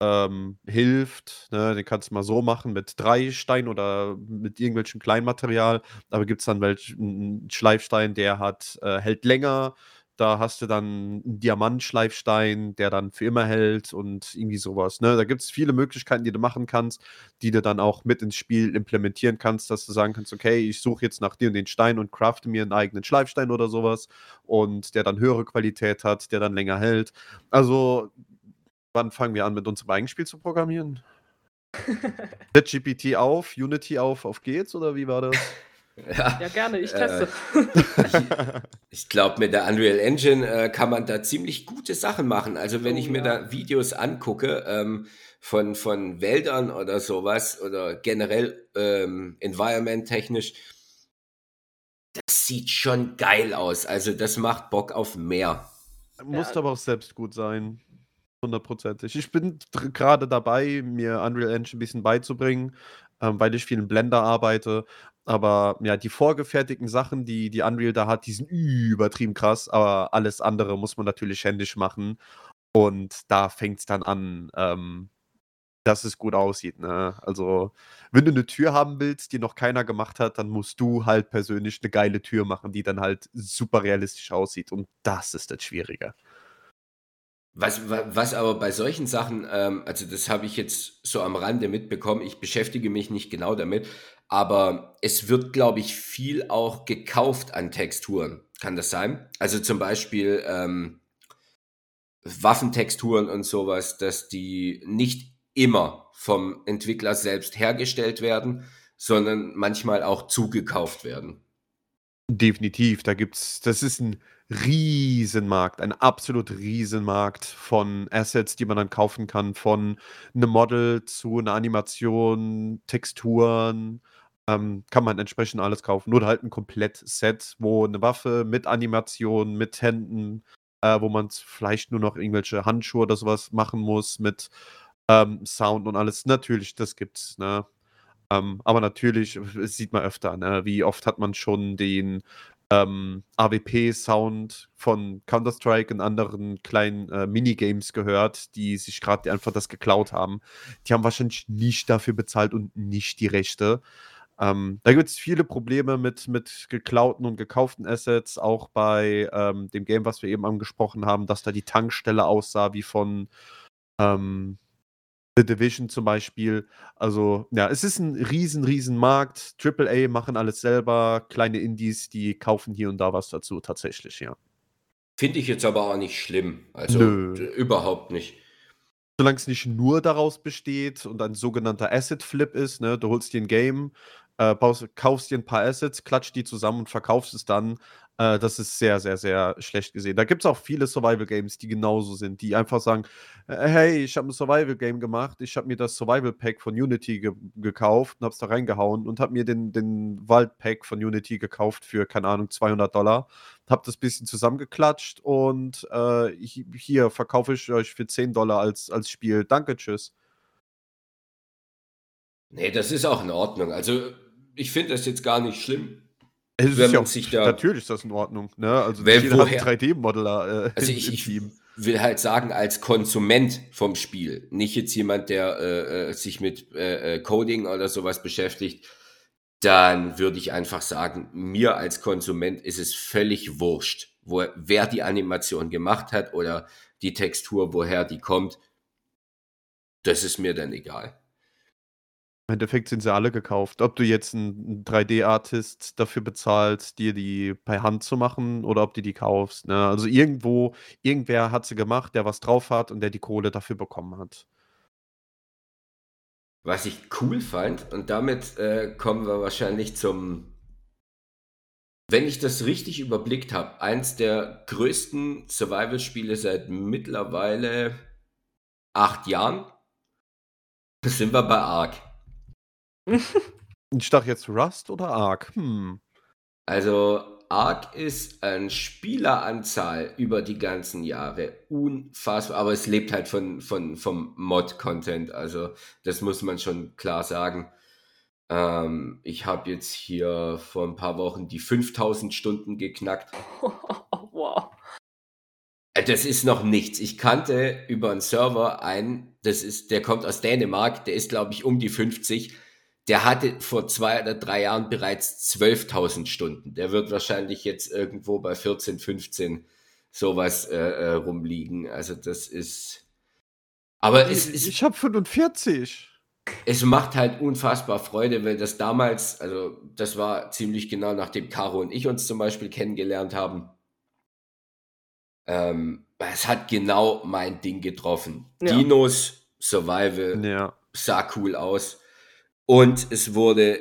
ähm, hilft, ne, den kannst du mal so machen mit 3 Steinen oder mit irgendwelchem Kleinmaterial. Aber gibt's dann welch 'n 'n Schleifstein, der hat äh, hält länger. Da hast du dann 'n Diamantschleifstein, der dann für immer hält und irgendwie sowas, ne? Da gibt's viele Möglichkeiten, die du machen kannst, die du dann auch mit ins Spiel implementieren kannst, dass du sagen kannst: „Okay, ich suche jetzt nach dir und den Stein und crafte mir einen eigenen Schleifstein oder sowas und der dann höhere Qualität hat, der dann länger hält. Also, wann fangen wir an, mit unserem eigenen Spiel zu programmieren? ChatGPT auf, Unity auf, auf geht's oder wie war das? Ja, Ja, gerne, ich äh, teste. ich, ich glaube, mit der Unreal Engine äh, kann man da ziemlich gute Sachen machen. Also wenn Oh ich mir ja. da Videos angucke ähm, von, von Wäldern oder sowas oder generell ähm, environment-technisch, das sieht schon geil aus. Also das macht Bock auf mehr. Muss Ja. aber auch selbst gut sein. Hundertprozentig. Ich bin dr grade dabei, mir Unreal Engine 'n bisschen beizubringen, ähm, weil ich viel in Blender arbeite. Aber ja, die vorgefertigten Sachen, die die Unreal da hat, die sind übertrieben krass, aber alles andere muss man natürlich händisch machen. Und da fängt's dann an, ähm, dass es gut aussieht, ne? Also, wenn du 'ne Tür haben willst, die noch keiner gemacht hat, dann musst du halt persönlich 'ne geile Tür machen, die dann halt super realistisch aussieht und das ist das Schwierige. Was, wa- was aber bei solchen Sachen, ähm, also das habe ich jetzt so am Rande mitbekommen, ich beschäftige mich nicht genau damit, aber es wird, glaube ich, viel auch gekauft an Texturen. Kann das sein? Also zum Beispiel ähm, Waffentexturen und sowas, dass die nicht immer vom Entwickler selbst hergestellt werden, sondern manchmal auch zugekauft werden. Definitiv, da gibt's das ist 'n Riesenmarkt, ein absolut Riesenmarkt von Assets, die man dann kaufen kann, von 'nem Model zu 'ner Animation, Texturen, ähm, kann man entsprechend alles kaufen. Oder halt 'n Komplettset, wo 'ne Waffe mit Animation, mit Händen, äh, wo man's vielleicht nur noch irgendwelche Handschuhe oder so was machen muss mit, ähm, Sound und alles. Natürlich, das gibt's, ne? Ähm, aber natürlich, das sieht man öfter, ne? Wie oft hat man schon den, ähm, AWP-Sound von Counter-Strike und anderen kleinen, äh, Minigames gehört, die sich grad einfach das geklaut haben. Die haben wahrscheinlich nicht dafür bezahlt und nicht die Rechte. Ähm, da gibt's viele Probleme mit mit geklauten und gekauften Assets, auch bei, ähm, dem Game, was wir eben angesprochen haben, dass da die Tankstelle aussah wie von, ähm The Division zum Beispiel. Also, ja, es ist 'n riesen, riesen Markt. Triple A machen alles selber, kleine Indies, die kaufen hier und da was dazu tatsächlich, ja. Finde ich jetzt aber auch nicht schlimm. Also Nö. überhaupt nicht. Solange es nicht nur daraus besteht und ein sogenannter Asset Flip ist, ne? Du holst dir ein Game, äh, baust, kaufst dir ein paar Assets, klatscht die zusammen und verkaufst es dann. Äh, das ist sehr, sehr, sehr schlecht gesehen. Da gibt es auch viele Survival Games, die genauso sind, die einfach sagen: äh, Hey, ich habe ein Survival Game gemacht, ich habe mir das Survival Pack von Unity ge gekauft und hab's da reingehauen und habe mir den, den Wald Pack von Unity gekauft für, keine Ahnung, 200 Dollar. Hab das bisschen zusammengeklatscht und äh, hi- hier verkaufe ich euch für 10 Dollar als, als Spiel. Danke, tschüss. Nee, das ist auch in Ordnung. Also ich finde das jetzt gar nicht schlimm. Es ist Wenn ja man auch, sich da- natürlich ist das in Ordnung. Ne? Also Wer- nicht jeder hat woher- einen 3D-Modeler äh, Also ich, ich will halt sagen, als Konsument vom Spiel, nicht jetzt jemand, der äh, äh, sich mit äh, äh, Coding oder sowas beschäftigt, dann würde ich einfach sagen, mir als Konsument ist es völlig wurscht, wo, wer die Animation gemacht hat oder die Textur, woher die kommt. Das ist mir dann egal. Im Endeffekt sind sie alle gekauft. Ob du jetzt einen 3D-Artist dafür bezahlst, dir die per Hand zu machen oder ob du die kaufst. Ne? Also irgendwo, irgendwer hat sie gemacht, der was drauf hat und der die Kohle dafür bekommen hat. Was ich cool fand, und damit äh, kommen wir wahrscheinlich zum, wenn ich das richtig überblickt habe, eins der größten Survival-Spiele seit mittlerweile acht Jahren. Sind wir bei Ark. Ich dachte jetzt Rust oder Ark? Hm. Also Ark ist an Spieleranzahl über die ganzen Jahre unfassbar, aber es lebt halt von, von, vom Mod-Content, also das muss man schon klar sagen. Ähm, ich habe jetzt hier vor ein paar Wochen die 5000 Stunden geknackt. wow. Äh, Das ist noch nichts. Ich kannte über einen Server einen, das ist, der kommt aus Dänemark, der ist, glaube ich, um die 50. Der hatte vor zwei oder drei Jahren bereits 12.000 Stunden. Der wird wahrscheinlich jetzt irgendwo bei 14, 15 sowas äh, äh, rumliegen. Also das ist. Aber es, Ich, ist, ich habe 45. es macht halt unfassbar Freude, weil das damals, also das war ziemlich genau nachdem Caro und ich uns zum Beispiel kennengelernt haben. Ähm, es hat genau mein Ding getroffen. Ja. Dinos, Survival, Ja. sah cool aus. Und es wurde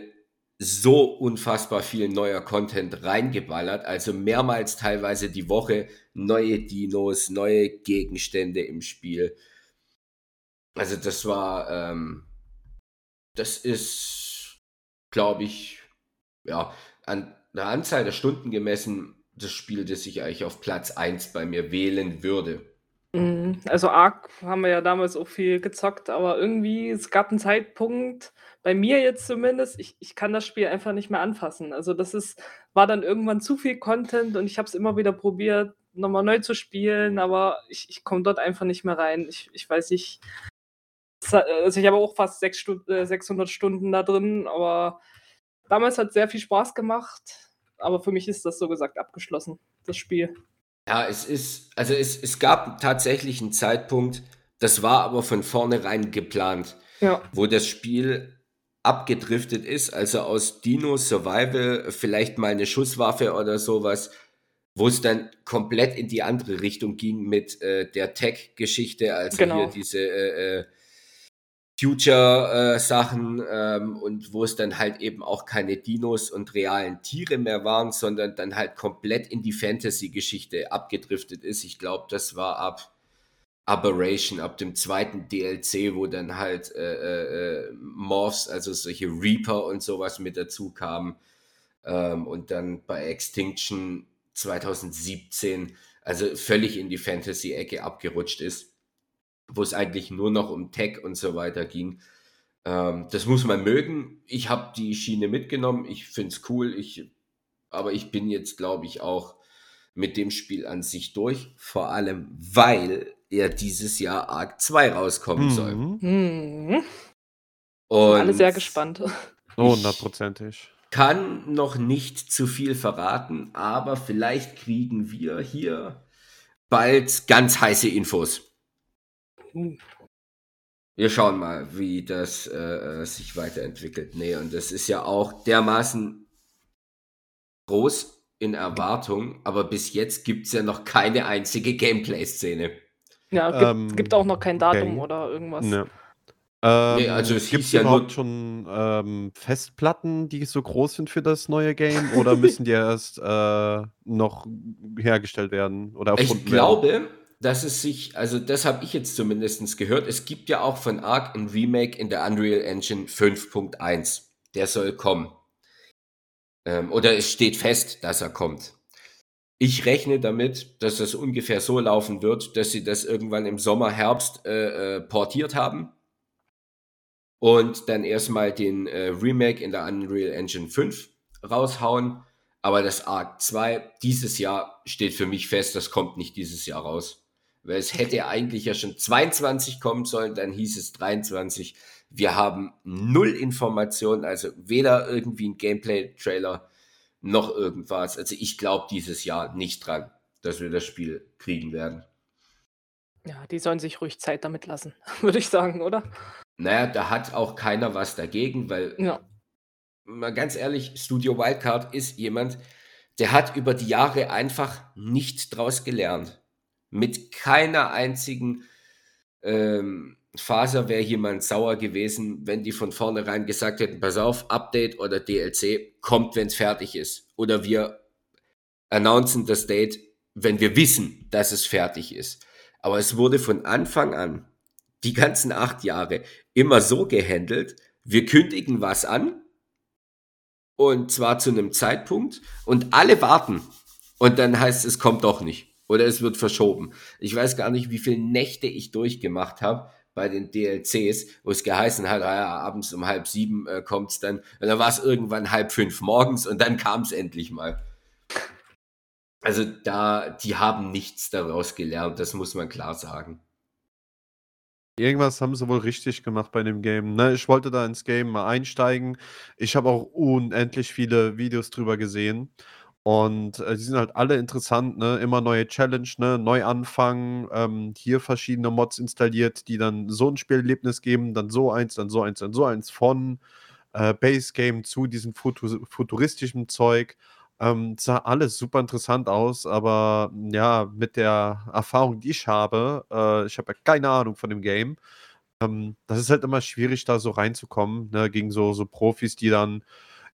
so unfassbar viel neuer Content reingeballert, also mehrmals teilweise die Woche neue Dinos, neue Gegenstände im Spiel. Also das war, ähm, das ist, glaube ich, ja, an der Anzahl der Stunden gemessen, das Spiel, das ich eigentlich auf Platz 1 bei mir wählen würde. Mhm. Also Ark haben wir ja damals auch viel gezockt, aber irgendwie, es gab einen Zeitpunkt, bei mir jetzt zumindest, ich, ich kann das Spiel einfach nicht mehr anfassen. Also das ist, war dann irgendwann zu viel Content und ich habe es immer wieder probiert, nochmal neu zu spielen, aber ich, ich komme dort einfach nicht mehr rein. Ich, ich weiß nicht. Also ich habe auch fast sechs Stu äh, 600 Stunden da drin, aber damals hat es sehr viel Spaß gemacht. Aber für mich ist das so gesagt abgeschlossen, das Spiel. Ja, es ist, also es, es gab tatsächlich einen Zeitpunkt, das war aber von vornherein geplant, Ja. wo das Spiel abgedriftet ist, also aus Dino Survival vielleicht mal eine Schusswaffe oder sowas, wo es dann komplett in die andere Richtung ging mit äh, der Tech-Geschichte, also Genau. hier diese äh, äh, Future-Sachen ähm, und wo es dann halt eben auch keine Dinos und realen Tiere mehr waren, sondern dann halt komplett in die Fantasy-Geschichte abgedriftet ist. Ich glaube, das war ab Aberration, ab dem zweiten DLC, wo dann halt äh, äh, Morphs, also solche Reaper und sowas mit dazu kamen. Ähm, und dann bei Extinction 2017, also völlig in die Fantasy-Ecke abgerutscht ist wo es eigentlich nur noch um Tech und so weiter ging. Ähm, das muss man mögen. Ich habe die Schiene mitgenommen. Ich finde es cool. Ich, aber ich bin jetzt, glaube ich, auch mit dem Spiel an sich durch. Vor allem, weil er dieses Jahr Arc 2 rauskommen soll. Mhm. Hm. Und Alle sehr gespannt. Hundertprozentig. kann noch nicht zu viel verraten, aber vielleicht kriegen wir hier bald ganz heiße Infos. Wir schauen mal, wie das äh, äh, sich weiterentwickelt. Nee, und das ist ja auch dermaßen groß in Erwartung, aber bis jetzt gibt es ja noch keine einzige Gameplay-Szene. Ja, gibt, ähm, gibt auch noch kein Datum okay. oder irgendwas. Ne. Ähm, nee, also es gibt es ja überhaupt schon ähm, Festplatten, die so groß sind für das neue Game oder müssen die erst äh, noch hergestellt werden oder erfunden Ich glaube, werden? dass es sich, also das habe ich jetzt zumindest gehört, es gibt ja auch von Ark ein Remake in der Unreal Engine 5.1. Der soll kommen. Ähm, oder es steht fest, dass er kommt. Ich rechne damit, dass das ungefähr so laufen wird, dass sie das irgendwann im Sommer, Herbst äh, äh, portiert haben und dann erstmal den äh, Remake in der Unreal Engine 5 raushauen. Aber das Arc 2 dieses Jahr steht für mich fest, das kommt nicht dieses Jahr raus. Weil es hätte eigentlich ja schon 22 kommen sollen, dann hieß es 23. Wir haben null Informationen, also weder irgendwie ein Gameplay-Trailer noch irgendwas. Also ich glaube dieses Jahr nicht dran, dass wir das Spiel kriegen werden. Ja, die sollen sich ruhig Zeit damit lassen, würde ich sagen, oder? Naja, da hat auch keiner was dagegen, weil, Ja. mal ganz ehrlich, Studio Wildcard ist jemand, der hat über die Jahre einfach nichts draus gelernt. Mit keiner einzigen ähm, Faser wäre jemand sauer gewesen, wenn die von vornherein gesagt hätten, pass auf, Update oder DLC kommt, wenn es fertig ist. Oder wir announcen das Date, wenn wir wissen, dass es fertig ist. Aber es wurde von Anfang an die ganzen acht Jahre immer so gehandelt, wir kündigen was an und zwar zu einem Zeitpunkt und alle warten und dann heißt es, kommt doch nicht oder es wird verschoben. Ich weiß gar nicht, wie viele Nächte ich durchgemacht habe bei den DLCs, wo es geheißen hat, ja, abends um halb sieben äh, es dann und dann war es irgendwann halb fünf morgens und dann kam es endlich mal. Also da, die haben nichts daraus gelernt, das muss man klar sagen. Irgendwas haben sie wohl richtig gemacht bei dem Game, ne? Ich wollte da ins Game mal einsteigen. Ich habe auch unendlich viele Videos drüber gesehen und, äh, die sind halt alle interessant, ne? Immer neue Challenge, ne? Neu anfangen, ähm, hier verschiedene Mods installiert, die dann so ein Spielerlebnis geben, dann so eins, dann so eins, dann so eins von, äh, Base Game zu diesem futu futuristischen Zeug. Ähm, sah alles super interessant aus, aber ja, mit der Erfahrung, die ich habe, äh, ich habe ja keine Ahnung von dem Game. Ähm, das ist halt immer schwierig, da so reinzukommen, ne, gegen so, so Profis, die dann,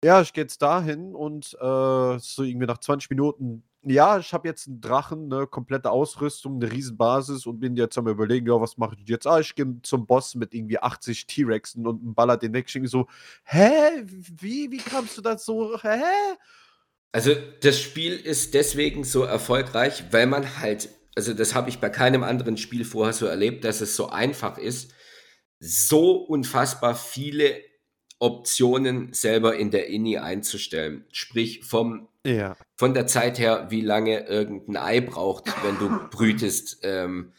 ja, ich gehe jetzt dahin und äh, so irgendwie nach 20 Minuten, ja, ich habe jetzt einen Drachen, eine komplette Ausrüstung, eine Riesenbasis und bin jetzt am überlegen, ja, was mache ich jetzt? Ah, ich gehe zum Boss mit irgendwie 80 T-Rexen und baller den weg. Ich so, hä? Wie, wie kamst du das so? Hä? Also das Spiel ist deswegen so erfolgreich, weil man halt, also das habe ich bei keinem anderen Spiel vorher so erlebt, dass es so einfach ist, so unfassbar viele Optionen selber in der INI einzustellen. Sprich vom ja. von der Zeit her, wie lange irgendein Ei braucht, wenn du brütest, ähm,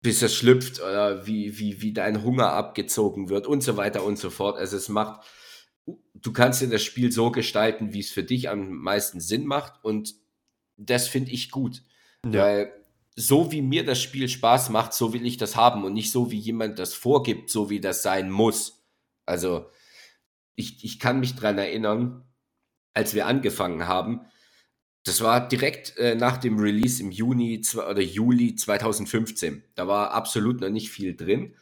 bis es schlüpft oder wie, wie, wie dein Hunger abgezogen wird und so weiter und so fort. Also es macht du kannst dir das Spiel so gestalten, wie es für dich am meisten Sinn macht und das finde ich gut, ja. weil so wie mir das Spiel Spaß macht, so will ich das haben und nicht so wie jemand das vorgibt, so wie das sein muss. Also ich, ich kann mich dran erinnern, als wir angefangen haben, das war direkt äh, nach dem Release im Juni oder Juli 2015. Da war absolut noch nicht viel drin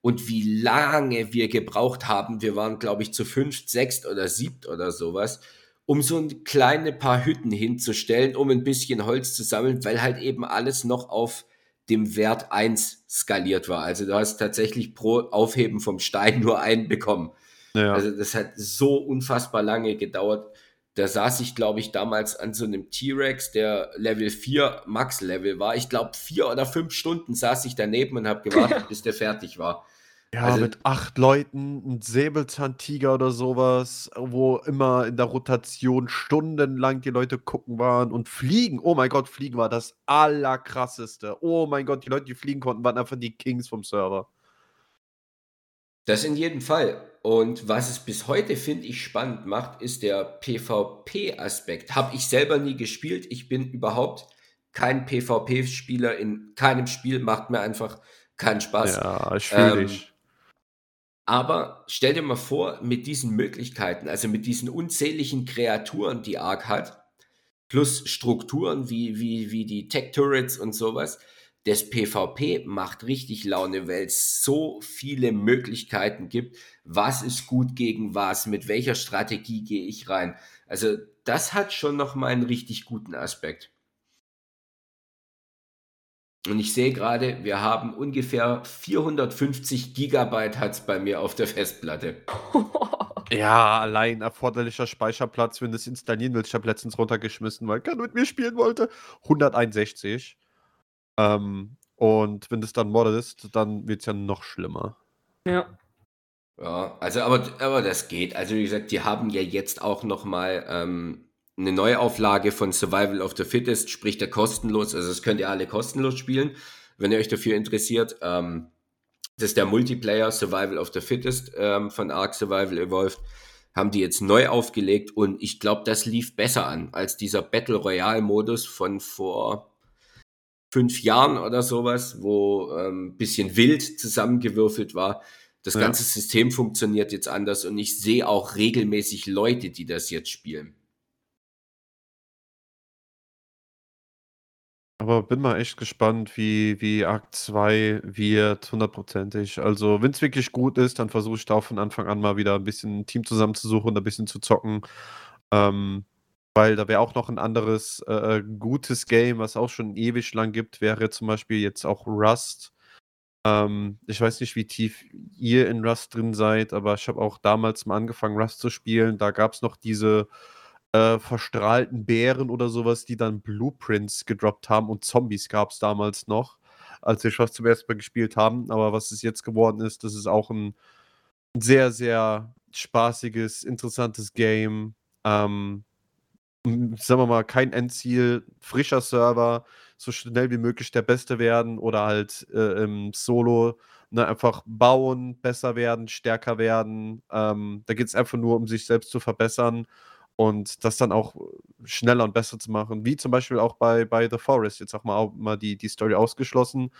und wie lange wir gebraucht haben. Wir waren, glaube ich, zu fünft, sechst oder siebt oder sowas, um so ein kleine paar Hütten hinzustellen, um ein bisschen Holz zu sammeln, weil halt eben alles noch auf dem Wert 1 skaliert war. Also du hast tatsächlich pro Aufheben vom Stein nur einen bekommen. Ja. Also das hat so unfassbar lange gedauert. Da saß ich, glaube ich, damals an so einem T-Rex, der Level 4 Max-Level war. Ich glaube, vier oder fünf Stunden saß ich daneben und habe gewartet, bis der fertig war. Ja, Also mit acht Leuten, 'n Säbelzahntiger oder sowas, wo immer in der Rotation stundenlang die Leute gucken waren und Fliegen. Oh mein Gott, Fliegen war das Allerkrasseste. Oh mein Gott, die Leute, die fliegen konnten, waren einfach die Kings vom Server. Das in jedem Fall. Und was es bis heute, finde ich, spannend macht, ist der PvP-Aspekt. Habe ich selber nie gespielt. Ich bin überhaupt kein PvP-Spieler in keinem Spiel, macht mir einfach keinen Spaß. Ja, fühle Ähm. Aber stell dir mal vor, mit diesen Möglichkeiten, also mit diesen unzähligen Kreaturen, die Ark hat, plus Strukturen wie, wie, wie die Tech-Turrets und sowas. Das PvP macht richtig Laune, weil es so viele Möglichkeiten gibt. Was ist gut gegen was? Mit welcher Strategie gehe ich rein? Also, das hat schon nochmal einen richtig guten Aspekt. Und ich sehe gerade, wir haben ungefähr 450 Gigabyte hat es bei mir auf der Festplatte. Ja, allein erforderlicher Speicherplatz, wenn du es installieren willst. Ich habe letztens runtergeschmissen, weil keiner mit mir spielen wollte. 161. Ähm, und wenn du es dann moddest, dann wird es ja noch schlimmer. Ja. Ja, also aber, aber das geht. Also wie gesagt, die haben ja jetzt auch noch mal ähm, eine Neuauflage von Survival of the Fittest, sprich der kostenlos. Also das könnt ihr alle kostenlos spielen, wenn ihr euch dafür interessiert. Ähm, das ist der Multiplayer Survival of the Fittest ähm, von Ark Survival Evolved. Haben die jetzt neu aufgelegt und ich glaube, das lief besser an als dieser Battle Royale Modus von vor fünf Jahren oder sowas, wo ein ähm, bisschen wild zusammengewürfelt war. Das ja. ganze System funktioniert jetzt anders und ich sehe auch regelmäßig Leute, die das jetzt spielen. Aber bin mal echt gespannt, wie, wie Akt 2 wird, hundertprozentig. Also, wenn es wirklich gut ist, dann versuche ich da auch von Anfang an mal wieder ein bisschen ein Team zusammenzusuchen und ein bisschen zu zocken. Ähm, weil da wäre auch noch ein anderes äh, äh, gutes Game, was auch schon ewig lang gibt, wäre zum Beispiel jetzt auch Rust. Ähm, ich weiß nicht, wie tief ihr in Rust drin seid, aber ich habe auch damals mal angefangen, Rust zu spielen. Da gab es noch diese äh, verstrahlten Bären oder sowas, die dann Blueprints gedroppt haben und Zombies gab es damals noch, als wir Schloss zum ersten Mal gespielt haben. Aber was es jetzt geworden ist, das ist auch ein sehr, sehr spaßiges, interessantes Game. Ähm, sagen wir mal, kein Endziel, frischer Server, so schnell wie möglich der Beste werden oder halt äh, im Solo ne, einfach bauen, besser werden, stärker werden. Ähm, da geht es einfach nur um sich selbst zu verbessern und das dann auch schneller und besser zu machen, wie zum Beispiel auch bei, bei The Forest, jetzt auch mal, auch mal die, die Story ausgeschlossen.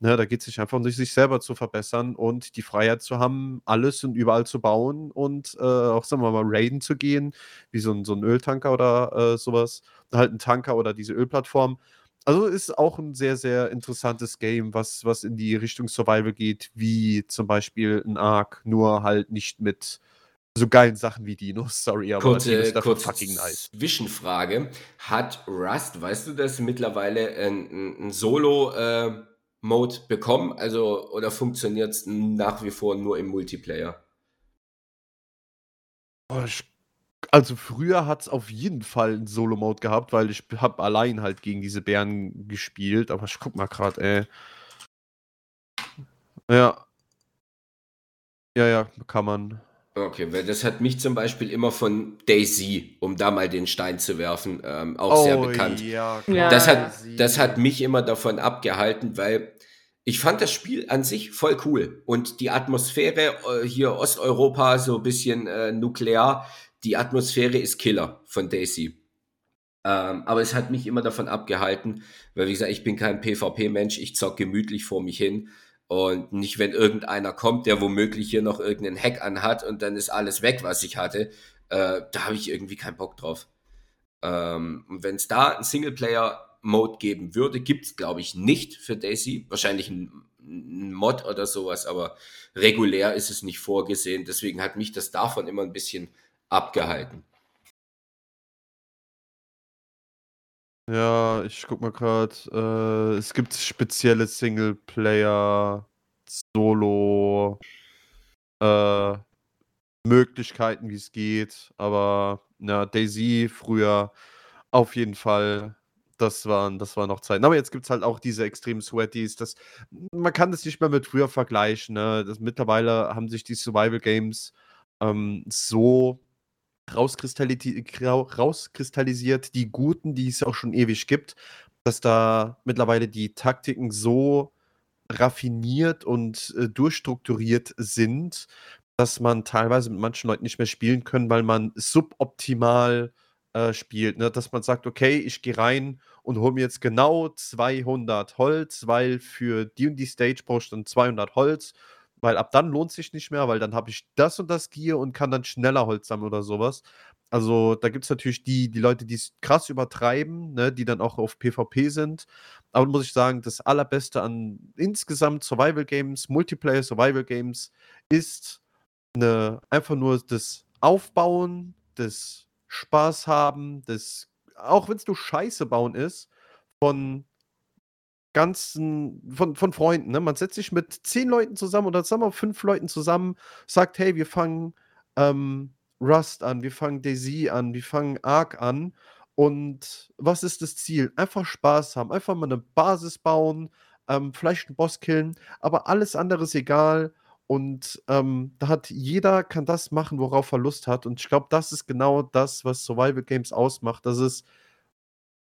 Ne, da geht es sich einfach um sich selber zu verbessern und die Freiheit zu haben, alles und überall zu bauen und äh, auch, sagen wir mal, raiden zu gehen, wie so ein, so ein Öltanker oder äh, sowas. Halt ein Tanker oder diese Ölplattform. Also ist auch ein sehr, sehr interessantes Game, was, was in die Richtung Survival geht, wie zum Beispiel ein Ark, nur halt nicht mit so geilen Sachen wie Dinos, sorry, aber kurze, ist kurze fucking nice. Zwischenfrage. Hat Rust, weißt du das, mittlerweile ein, ein Solo-Mode äh, bekommen? Also, oder funktioniert es nach wie vor nur im Multiplayer? Oh, also früher hat es auf jeden Fall einen Solo-Mode gehabt, weil ich habe allein halt gegen diese Bären gespielt, aber ich guck mal gerade, ey. Ja. Ja, ja, kann man. Okay, weil das hat mich zum Beispiel immer von Daisy, um da mal den Stein zu werfen, ähm, auch oh, sehr bekannt. Ja, klar. Das, hat, das hat mich immer davon abgehalten, weil ich fand das Spiel an sich voll cool. Und die Atmosphäre äh, hier Osteuropa, so ein bisschen äh, nuklear, die Atmosphäre ist Killer von Daisy. Ähm, aber es hat mich immer davon abgehalten, weil wie gesagt, ich bin kein PvP-Mensch, ich zock gemütlich vor mich hin. Und nicht, wenn irgendeiner kommt, der womöglich hier noch irgendeinen Hack anhat und dann ist alles weg, was ich hatte. Äh, da habe ich irgendwie keinen Bock drauf. Ähm, und wenn es da einen Singleplayer-Mode geben würde, gibt es, glaube ich, nicht für Daisy. Wahrscheinlich ein, ein, Mod oder sowas, aber regulär ist es nicht vorgesehen. Deswegen hat mich das davon immer ein bisschen abgehalten. Ja, ich guck mal gerade. Äh, es gibt spezielle Singleplayer, Solo, äh, Möglichkeiten, wie es geht. Aber ja, Daisy früher auf jeden Fall. Das waren, das waren noch Zeiten. Aber jetzt gibt es halt auch diese extremen Sweaties. Das, man kann das nicht mehr mit früher vergleichen. Ne? Das, mittlerweile haben sich die Survival Games ähm, so rauskristallisiert, die guten, die es auch schon ewig gibt, dass da mittlerweile die Taktiken so raffiniert und äh, durchstrukturiert sind, dass man teilweise mit manchen Leuten nicht mehr spielen können, weil man suboptimal äh, spielt. Ne? Dass man sagt, okay, ich gehe rein und hole mir jetzt genau 200 Holz, weil für die und die Stage brauchst du dann 200 Holz weil ab dann lohnt sich nicht mehr, weil dann habe ich das und das Gear und kann dann schneller Holz sammeln oder sowas. Also, da gibt es natürlich die die Leute, die es krass übertreiben, ne, die dann auch auf PvP sind. Aber muss ich sagen, das Allerbeste an insgesamt Survival Games, Multiplayer Survival Games ist 'ne einfach nur das Aufbauen, das Spaß haben, das auch wenn es nur Scheiße bauen ist, von ganzen von von Freunden, ne? Man setzt sich mit 10 Leuten zusammen oder sagen wir 5 Leuten zusammen, sagt: „Hey, wir fangen, ähm, Rust an, wir fangen DayZ an, wir fangen Ark an.“ Und was ist das Ziel? Einfach Spaß haben, einfach mal 'ne Basis bauen, ähm, vielleicht 'n Boss killen, aber alles andere ist egal. Und, ähm, da hat jeder kann das machen, worauf er Lust hat. Und ich glaube, das ist genau das, was Survival Games ausmacht, dass es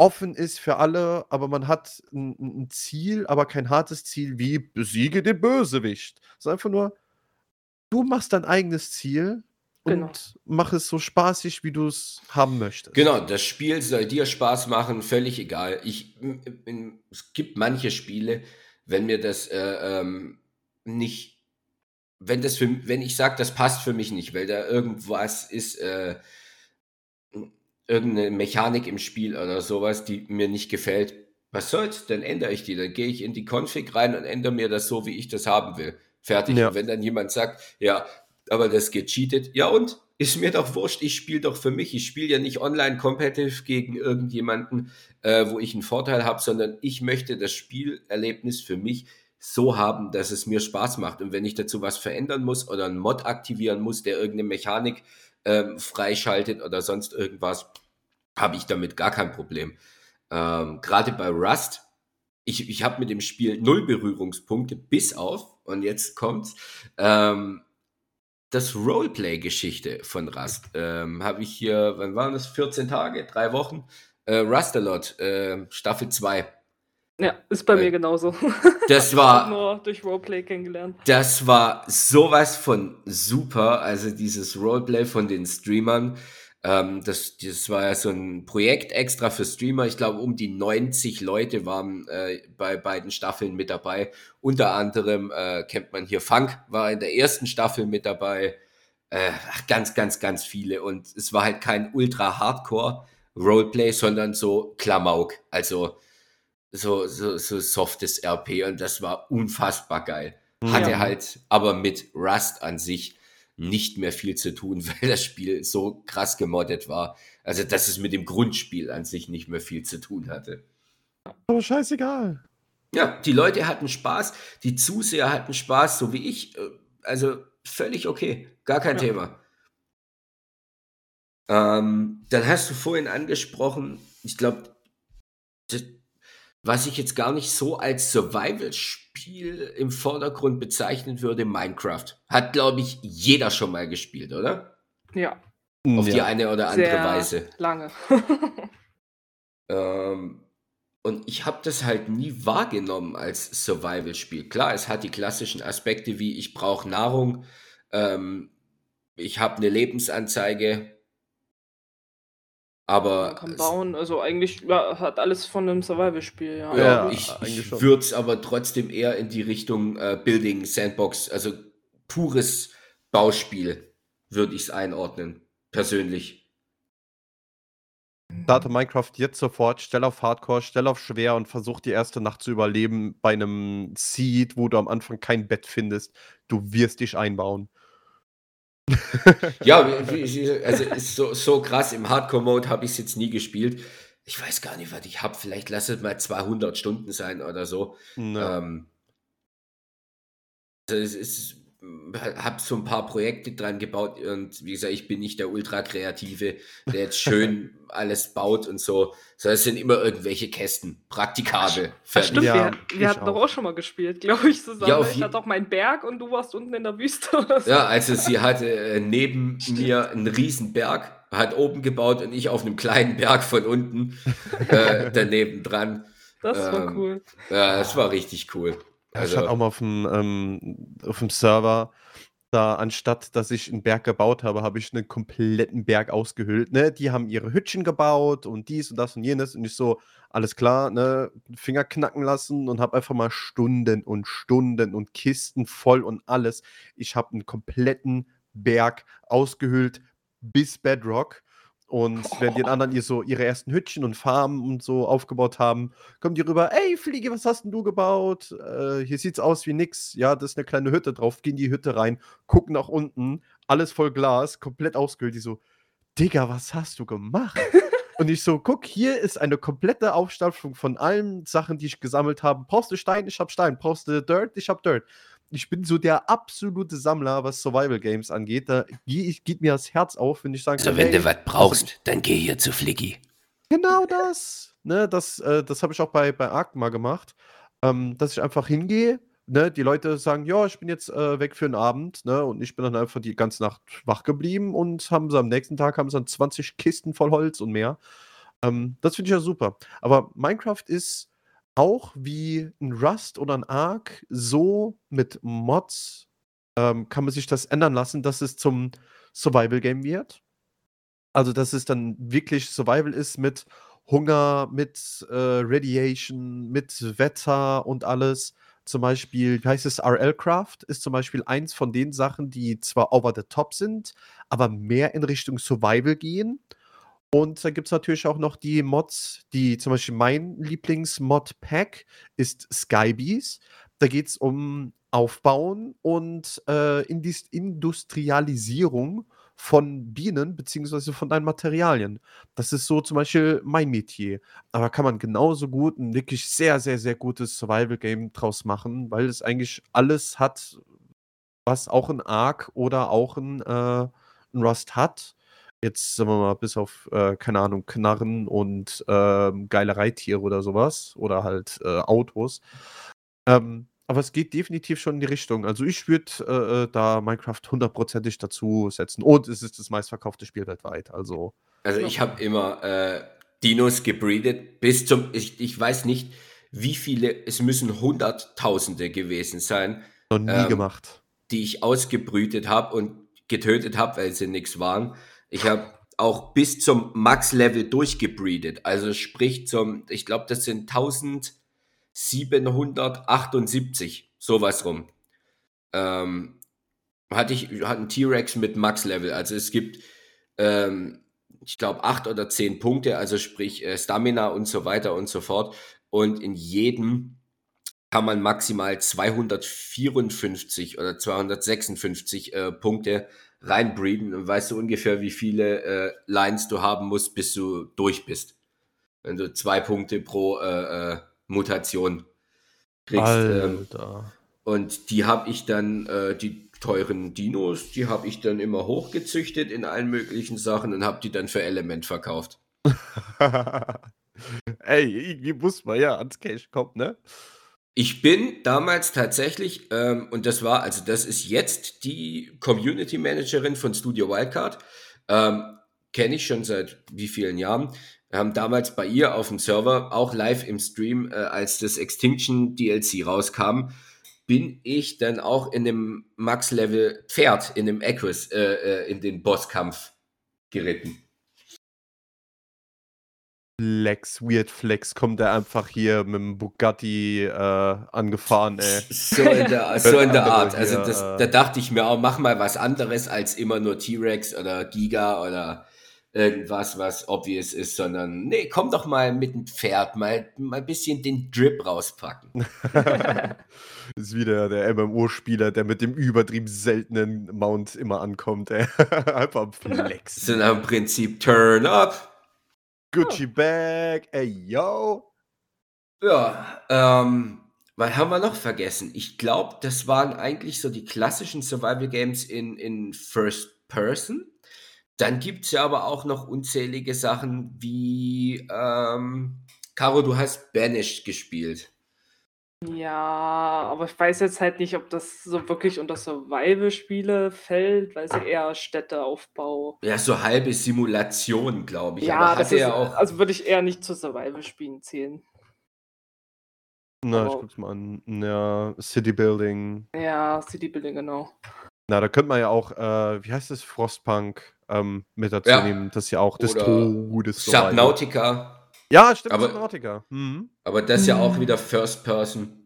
offen ist für alle, aber man hat 'n 'n 'n Ziel, aber kein hartes Ziel wie: „Besiege den Bösewicht.“ Es ist einfach nur, du machst dein eigenes Ziel Genau. und mach es so spaßig, wie du's haben möchtest. Genau, das Spiel soll dir Spaß machen, völlig egal. Ich es gibt manche Spiele, wenn mir das, äh, ähm, nicht wenn das für wenn ich sage, das passt für mich nicht, weil da irgendwas ist, äh hm, irgend 'ne Mechanik im Spiel oder sowas, die mir nicht gefällt. Was soll's? Dann ändere ich die. Dann gehe ich in die Config rein und ändere mir das so, wie ich das haben will. Fertig. Ja. Und wenn dann jemand sagt: „Ja, aber das gecheatet.“ Ja und? Ist mir doch wurscht, ich spiele doch für mich. Ich spiele ja nicht online competitive gegen irgendjemanden, äh, wo ich 'n Vorteil habe, sondern ich möchte das Spielerlebnis für mich so haben, dass es mir Spaß macht. Und wenn ich dazu was verändern muss oder 'n Mod aktivieren muss, der irgend 'ne Mechanik, ähm, freischaltet oder sonst irgendwas, habe ich damit gar kein Problem. Ähm, grade bei Rust, ich ich habe mit dem Spiel 0 Berührungspunkte, bis auf und jetzt kommt's, ähm, das Roleplay-Geschichte von Rust, ähm, habe ich hier wann waren das? 14 Tage, 3 Wochen? Äh, Rust-a-Lot, äh, Staffel 2. Ja, ist bei Äh, mir genauso. das war nur durch Roleplay kennengelernt. das war so was von super, also dieses Roleplay von den Streamern. Ähm, das das war ja so 'n Projekt extra für Streamer. Ich glaube, um die 90 Leute waren, äh, bei beiden Staffeln mit dabei. Unter anderem, äh, kennt man hier Funk war in der 1. Staffel mit dabei. Äh, ganz, ganz, ganz viele. Und es war halt kein Ultra-Hardcore-Roleplay, sondern so Klamauk. Also, so so so softes RP und das war unfassbar geil. Hatte Ja. halt aber mit Rust an sich nicht mehr viel zu tun, weil das Spiel so krass gemoddet war. Also, dass es mit dem Grundspiel an sich nicht mehr viel zu tun hatte. Aber scheißegal. Ja, die Leute hatten Spaß, die Zuseher hatten Spaß, so wie ich. Äh, also, völlig okay, gar kein Ja. Thema. Ähm, dann hast du vorhin angesprochen, ich glaube, was ich jetzt gar nicht so als Survival-Spiel im Vordergrund bezeichnen würde, Minecraft. Hat, glaube ich, jeder schon mal gespielt, oder? Ja, Auf die Ja. eine oder andere sehr Weise. lange. Ähm, und ich habe das halt nie wahrgenommen als Survival-Spiel. Klar, es hat die klassischen Aspekte wie ich brauche Nahrung, ähm, ich habe 'ne Lebensanzeige. Man Aber kann es bauen, also eigentlich, ja, hat alles von 'nem Survival-Spiel, ja. Ja, Ja, ich ich würde es aber trotzdem eher in die Richtung, äh, Building Sandbox, also pures Bauspiel würde ich's einordnen, persönlich. Starte Minecraft jetzt sofort, stell auf Hardcore, stell auf schwer und versuch die erste Nacht zu überleben bei 'nem Seed, wo du am Anfang kein Bett findest. Du wirst dich einbauen. Ja, also ist so so krass. Im Hardcore-Mode habe ich's jetzt nie gespielt. Ich weiß gar nicht, was ich habe. Vielleicht lass es mal 200 Stunden sein oder so. Ähm also es ist habe so 'n paar Projekte dran gebaut und wie gesagt, ich bin nicht der Ultrakreative, der jetzt schön alles baut und so, sondern es sind immer irgendwelche Kästen, praktikabel, Ach stimmt, Ja, wir wir hatten doch auch. auch schon mal gespielt, glaube ich, zusammen. Ja, ich hatte auch meinen Berg und du warst unten in der Wüste oder so. Ja, also sie hatte, äh, neben Stimmt. mir 'n Riesenberg, hat oben gebaut und ich auf 'nem kleinen Berg von unten, äh, daneben dran. Das war Ähm, cool. ja, das war richtig cool. Ja, ich hatte auch Also mal auf'm ähm, auf'm Server, da anstatt dass ich 'n Berg gebaut habe, habe ich 'nen kompletten Berg ausgehöhlt, ne? Die haben ihre Hüttchen gebaut und dies und das und jenes und ich so: „Alles klar“, ne? Finger knacken lassen und habe einfach mal Stunden und Stunden und Kisten voll und alles. Ich habe 'n kompletten Berg ausgehöhlt bis Bedrock Und wenn die anderen ihr so ihre ersten Hütchen und Farmen und so aufgebaut haben, kommen die rüber, ey Fliege, was hast denn du gebaut? Äh, hier sieht's aus wie nix. Ja, das ist eine kleine Hütte drauf. Gehen die Hütte rein, gucken nach unten, alles voll Glas, komplett ausgehöhlt. Die so, Digga, was hast du gemacht? und ich so, guck, hier ist eine komplette Aufstapfung von allen Sachen, die ich gesammelt habe. Brauchst du Stein? Ich hab Stein. Brauchst du Dirt? Ich hab Dirt ich bin so der absolute Sammler, was Survival Games angeht. Da geht mir das Herz auf, wenn ich sage, also, wenn hey, du was brauchst, dann geh hier zu Flicky. Genau das. Ne, das äh, das habe ich auch bei, bei Ark mal gemacht, ähm, dass ich einfach hingehe. Ne, die Leute sagen, ja, ich bin jetzt äh, weg für den Abend, ne, und ich bin dann einfach die ganze Nacht wach geblieben und haben sie am nächsten Tag haben sie dann 20 Kisten voll Holz und mehr. Ähm, das finde ich ja super. Aber Minecraft ist auch wie ein Rust oder ein Ark so mit Mods, ähm, kann man sich das ändern lassen, dass es zum Survival-Game wird. Also, dass es dann wirklich Survival ist mit Hunger, mit äh, Radiation, mit Wetter und alles. Zum Beispiel, wie heißt es, RL-Craft ist zum Beispiel eins von den Sachen, die zwar over the top sind, aber mehr in Richtung Survival gehen. Und da gibt es natürlich auch noch die Mods, die zum Beispiel mein Lieblings-Mod-Pack ist Skybees. Da geht es um Aufbauen und äh, Indis Industrialisierung von Bienen beziehungsweise von deinen Materialien. Das ist so zum Beispiel mein Metier. Aber kann man genauso gut ein wirklich sehr, sehr, sehr gutes Survival-Game draus machen, weil es eigentlich alles hat, was auch ein Ark oder auch ein, äh, ein Rust hat. Jetzt, sagen wir mal, bis auf, äh, keine Ahnung, Knarren und ähm, geile Reittiere oder sowas oder halt äh, Autos. Ähm, aber es geht definitiv schon in die Richtung. Also ich würde äh, äh, da Minecraft hundertprozentig dazu setzen. Und es ist das meistverkaufte Spiel weltweit. Also, also ich habe immer äh, Dinos gebreedet bis zum, ich, ich weiß nicht, wie viele, es müssen Hunderttausende gewesen sein. Noch nie ähm, gemacht. Die ich ausgebrütet habe und getötet habe, weil sie nichts waren. Ich habe auch bis zum Max-Level durchgebreedet. Also sprich zum, ich glaube, das sind 1778, sowas rum. Ähm, hatte ich hatte einen T-Rex mit Max-Level. Also es gibt, ähm, ich glaube, acht oder zehn Punkte, also sprich äh, Stamina und so weiter und so fort. Und in jedem kann man maximal 254 oder 256 äh, Punkte reinbreeden und weißt du ungefähr, wie viele äh, Lines du haben musst, bis du durch bist. Wenn du zwei Punkte pro äh, äh, Mutation kriegst. Ähm, und die habe ich dann, äh, die teuren Dinos, die habe ich dann immer hochgezüchtet in allen möglichen Sachen und habe die dann für Element verkauft. Ey, irgendwie muss man ja ans Cash kommen, ne? Ich bin damals tatsächlich, ähm, und das war, also das ist jetzt die Community Managerin von Studio Wildcard, ähm, kenne ich schon seit wie vielen Jahren. Haben damals bei ihr auf dem Server, auch live im Stream, äh, als das Extinction DLC rauskam, bin ich dann auch in dem Max-Level Pferd, in dem Equus, äh, äh, in den Bosskampf geritten. Flex, Weird Flex, kommt er einfach hier mit dem Bugatti äh, angefahren, ey. So in der, so in der Art. Also das, äh, da dachte ich mir auch, mach mal was anderes als immer nur T-Rex oder Giga oder irgendwas, was obvious ist, sondern nee, komm doch mal mit dem Pferd, mal, mal ein bisschen den Drip rauspacken. das ist wieder der MMO-Spieler, der mit dem übertrieben seltenen Mount immer ankommt, ey. Einfach Flex. Das sind im Prinzip Turn Up. Gucci Bag, ey yo. Ja, ähm, was haben wir noch vergessen? Ich glaube, das waren eigentlich so die klassischen Survival Games in, in First Person. Dann gibt es ja aber auch noch unzählige Sachen wie, ähm, Caro, du hast Banished gespielt. Ja, aber ich weiß jetzt halt nicht, ob das so wirklich unter Survival-Spiele fällt, weil sie eher Städteaufbau. Ja, so halbe Simulation, glaube ich. Ja, aber das ist, ja auch. Also würde ich eher nicht zu Survival-Spielen zählen. Na, ich guck's mal an. Ja, City Building. Ja, City Building, genau. Na, da könnte man ja auch, äh, wie heißt das, Frostpunk ähm, mit dazu ja. nehmen. Das ist ja auch das Todes. Subnautica. Ja, stimmt, aber, Subnautica. Mhm. Aber das ist ja auch wieder First Person.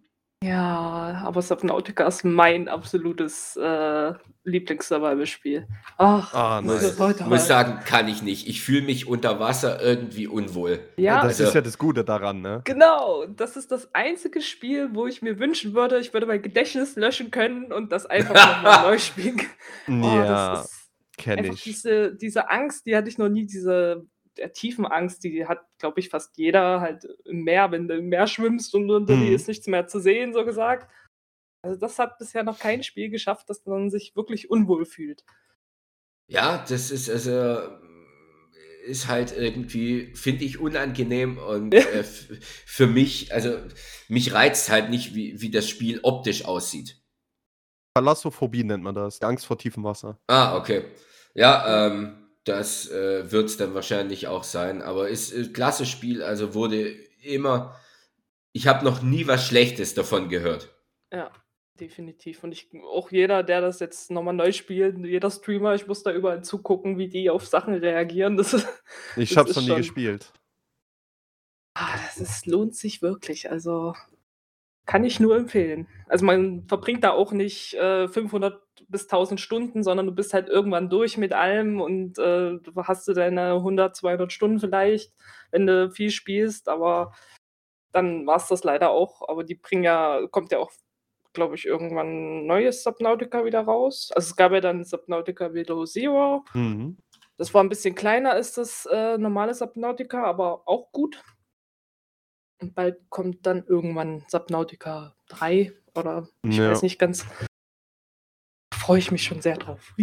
Ja, aber Subnautica ist mein absolutes äh, Lieblings-Survival-Spiel. Ach, Ah, muss nice. es heute Muss mal- sagen, kann ich nicht. Ich fühle mich unter Wasser irgendwie unwohl. Ja, das also- ist ja das Gute daran, ne? genau. Das ist das einzige Spiel, wo ich mir wünschen würde, ich würde mein Gedächtnis löschen können und das einfach nochmal neu spielen. Oh, ja, kenne ich. diese, diese Angst, die hatte ich noch nie, diese der tiefen Angst, die hat, glaube ich, fast jeder halt im Meer, wenn du im Meer schwimmst und unter dir Mhm. ist nichts mehr zu sehen, so gesagt. Also das hat bisher noch kein Spiel geschafft, dass man sich wirklich unwohl fühlt. Ja, das ist also ist halt irgendwie, finde ich, unangenehm und Ja. äh, für mich, also mich reizt halt nicht, wie, wie das Spiel optisch aussieht. Thalassophobie nennt man das. Die Angst vor tiefem Wasser. Ah, okay. Ja, ähm, das äh, wird es dann wahrscheinlich auch sein, aber ist äh, klasse Spiel, also wurde immer, ich habe noch nie was Schlechtes davon gehört. Ja, definitiv. Und ich, auch jeder, der das jetzt nochmal neu spielt, jeder Streamer, ich muss da überall zugucken, wie die auf Sachen reagieren. Das, ist, Ich hab's ist noch nie schon- gespielt. ah, das ist, lohnt sich wirklich. Also kann ich nur empfehlen. Also man verbringt da auch nicht äh, 500 bis 1000 Stunden, sondern du bist halt irgendwann durch mit allem und äh, hast du deine 100, 200 Stunden vielleicht, wenn du viel spielst, aber dann war es das leider auch. Aber die bringen ja, kommt ja auch, glaube ich, irgendwann ein neues Subnautica wieder raus. Also es gab ja dann Subnautica Below Zero. Mhm. Das war ein bisschen kleiner als das äh, normale Subnautica, aber auch gut. Und bald kommt dann irgendwann Subnautica 3 oder ich Ja. weiß nicht ganz. Freue ich mich schon sehr drauf.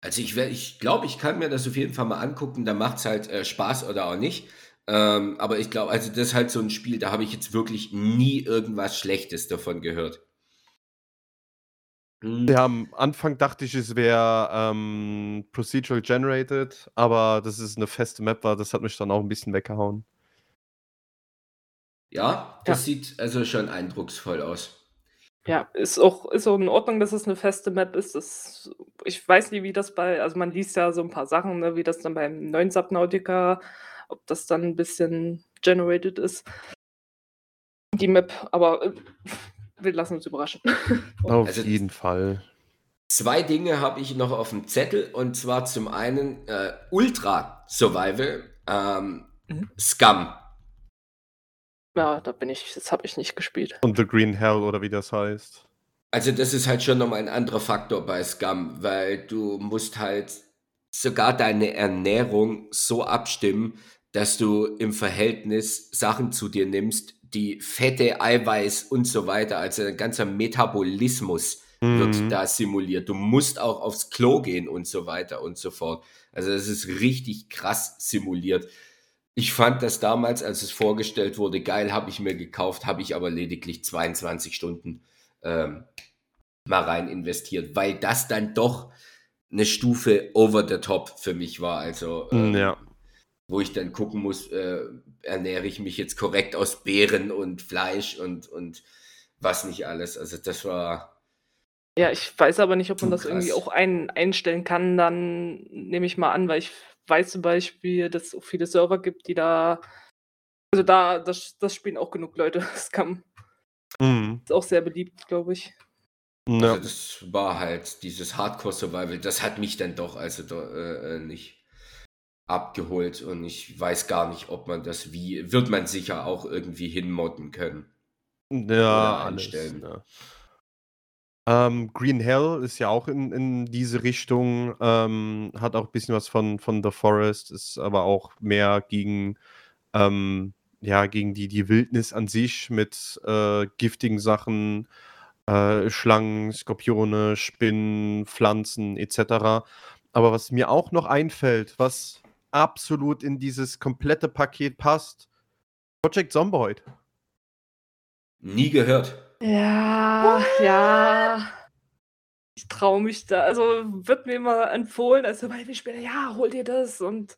Also ich, ich glaube, ich kann mir das auf jeden Fall mal angucken, da macht es halt äh, Spaß oder auch nicht. Ähm, aber ich glaube, also das ist halt so ein Spiel, da habe ich jetzt wirklich nie irgendwas Schlechtes davon gehört. Hm. Ja, am Anfang dachte ich, es wäre ähm, procedural generated, aber dass es eine feste Map war, das hat mich dann auch ein bisschen weggehauen. Ja, das Ja. sieht also schon eindrucksvoll aus. Ja, ist auch, ist auch in Ordnung, dass es eine feste Map ist. Das, ich weiß nicht, wie das bei, also man liest ja so ein paar Sachen, ne, wie das dann beim neuen Subnautica, ob das dann ein bisschen generated ist. Die Map, aber äh, wir lassen uns überraschen. Auf Also- jeden Fall. Zwei Dinge habe ich noch auf dem Zettel und zwar zum einen äh, Ultra Survival ähm, Mhm. Scum. Ja, da bin ich, das habe ich nicht gespielt. Und The Green Hell oder wie das heißt. Also das ist halt schon nochmal ein anderer Faktor bei Scum, weil du musst halt sogar deine Ernährung so abstimmen, dass du im Verhältnis Sachen zu dir nimmst, die Fette, Eiweiß und so weiter, also ein ganzer Metabolismus wird Mhm. da simuliert. Du musst auch aufs Klo gehen und so weiter und so fort. Also das ist richtig krass simuliert. Ich fand das damals, als es vorgestellt wurde, geil, habe ich mir gekauft, habe ich aber lediglich 22 Stunden ähm, mal rein investiert, weil das dann doch eine Stufe over the top für mich war. Also ähm, Ja. wo ich dann gucken muss, äh, ernähre ich mich jetzt korrekt aus Beeren und Fleisch und, und was nicht alles. Also das war Ja, ich weiß aber nicht, ob man das irgendwie krass. auch ein, einstellen kann. Dann nehme ich mal an, weil ich weiß zum Beispiel, dass es auch viele Server gibt, die da. Also da, das, das spielen auch genug Leute. Das kann, Mhm. ist auch sehr beliebt, glaube ich. Ja. Also das war halt dieses Hardcore-Survival, das hat mich dann doch also da, äh, äh, nicht abgeholt und ich weiß gar nicht, ob man das wie, wird man sicher auch irgendwie hinmodden können. Ja, Oder alles. Ja. Ähm, Green Hell ist ja auch in, in diese Richtung, ähm, hat auch ein bisschen was von, von The Forest, ist aber auch mehr gegen, ähm, ja, gegen die, die Wildnis an sich mit äh, giftigen Sachen, äh, Schlangen, Skorpione, Spinnen, Pflanzen etc. Aber was mir auch noch einfällt, was absolut in dieses komplette Paket passt, Project Zomboid. Nie gehört. Ja, ja. Ich traue mich da. Also wird mir immer empfohlen, also weil wir später, ja, hol dir das und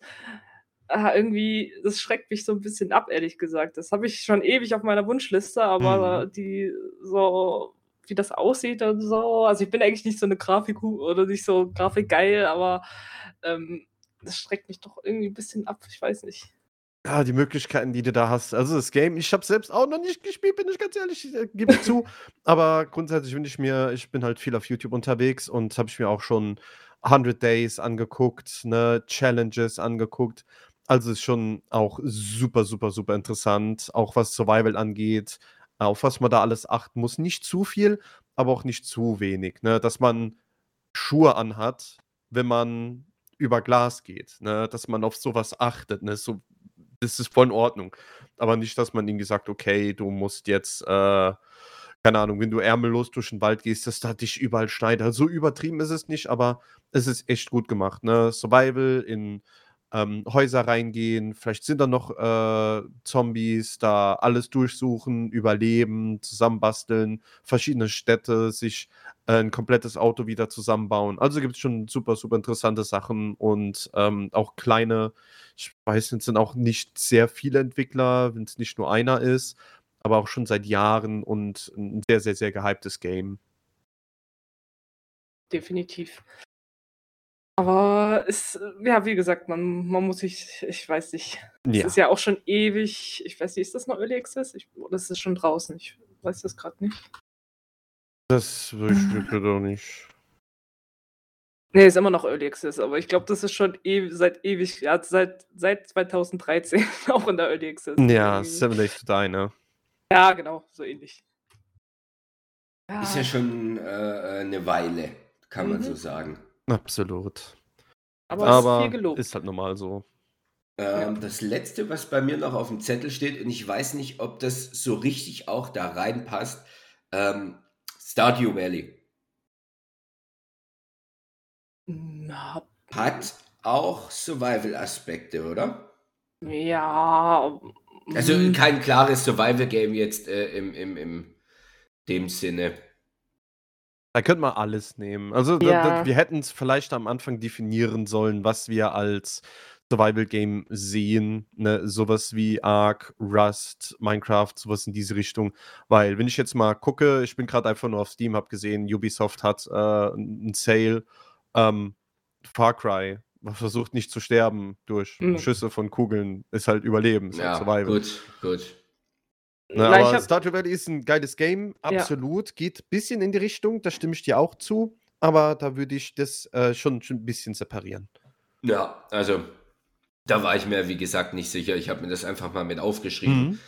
ah, irgendwie, das schreckt mich so ein bisschen ab, ehrlich gesagt. Das habe ich schon ewig auf meiner Wunschliste, aber die so, wie das aussieht und so, also ich bin eigentlich nicht so eine Grafik oder nicht so grafikgeil, aber ähm, das schreckt mich doch irgendwie ein bisschen ab, ich weiß nicht. Ja, die Möglichkeiten, die du da hast. Also das Game, ich habe selbst auch noch nicht gespielt, bin ich ganz ehrlich, ich, äh, gebe zu. Aber grundsätzlich wünsche ich mir, ich bin halt viel auf YouTube unterwegs und habe ich mir auch schon 100 Days angeguckt, ne, Challenges angeguckt. Also ist schon auch super, super, super interessant, auch was Survival angeht, auf was man da alles achten muss. Nicht zu viel, aber auch nicht zu wenig, ne? Dass man Schuhe anhat, wenn man über Glas geht, ne? Dass man auf sowas achtet, ne? So das ist voll in Ordnung. Aber nicht, dass man irgendwie sagt: „Okay, du musst jetzt, äh, keine Ahnung, wenn du ärmellos durch den Wald gehst, dass da dich überall schneit.“ Also, so übertrieben ist es nicht, aber es ist echt gut gemacht, ne? Survival in, ähm, Häuser reingehen, vielleicht sind da noch, äh, Zombies, da alles durchsuchen, überleben, zusammenbasteln, verschiedene Städte, sich, äh, 'n komplettes Auto wieder zusammenbauen. Also, gibt's schon super, super interessante Sachen und, ähm, auch kleine ich weiß, es sind auch nicht sehr viele Entwickler, wenn es nicht nur einer ist, aber auch schon seit Jahren und ein sehr, sehr, sehr gehyptes Game. Definitiv. Aber es ja, wie gesagt, man man muss sich ich weiß nicht. Es Ja. ist ja auch schon ewig ich weiß nicht, ist das noch Early Access? Ich oder ist das schon draußen? Ich weiß das gerade nicht. Das wüsste ich auch nicht. Ne, ist immer noch Early Access, aber ich glaube, das ist schon ew seit ewig ja, seit seit 2013 auch in der Early Access Ja. Seven Days to Die, ne? Ja, genau, so ähnlich. Ist ja Ja. schon, äh, 'ne Weile, kann man so Mhm. sagen. Absolut. Aber es ist viel Aber gelobt. ist halt normal so. Ähm, das Letzte, was bei mir noch auf'm Zettel steht, und ich weiß nicht, ob das so richtig auch da reinpasst, ähm, Stardew Valley. Na, Hat auch Survival-Aspekte, oder? ja, Also, hm. kein klares Survival-Game jetzt, äh, im im im dem Sinne. Da könnte man alles nehmen. Also, da da wir hätten's vielleicht am Anfang definieren sollen, was wir als Survival-Game sehen, ne? So was wie Ark, Rust, Minecraft, so was in diese Richtung. Weil, wenn ich jetzt mal gucke ich bin grad einfach nur auf Steam, habe gesehen, Ubisoft hat, äh, 'n 'n Sale, ähm, Far Cry versucht nicht zu sterben durch Mhm. Schüsse von Kugeln, ist halt Überleben, ist halt Ja, Survival. gut, gut. Na, ich aber Stardew Valley ist 'n geiles Game, Ja. absolut. Geht bisschen in die Richtung, da stimme ich dir auch zu, aber da würde ich das, äh, schon schon 'n bisschen separieren. Ja, also, da war ich mir, wie gesagt, nicht sicher. Ich habe mir das einfach mal mit aufgeschrieben. Mhm.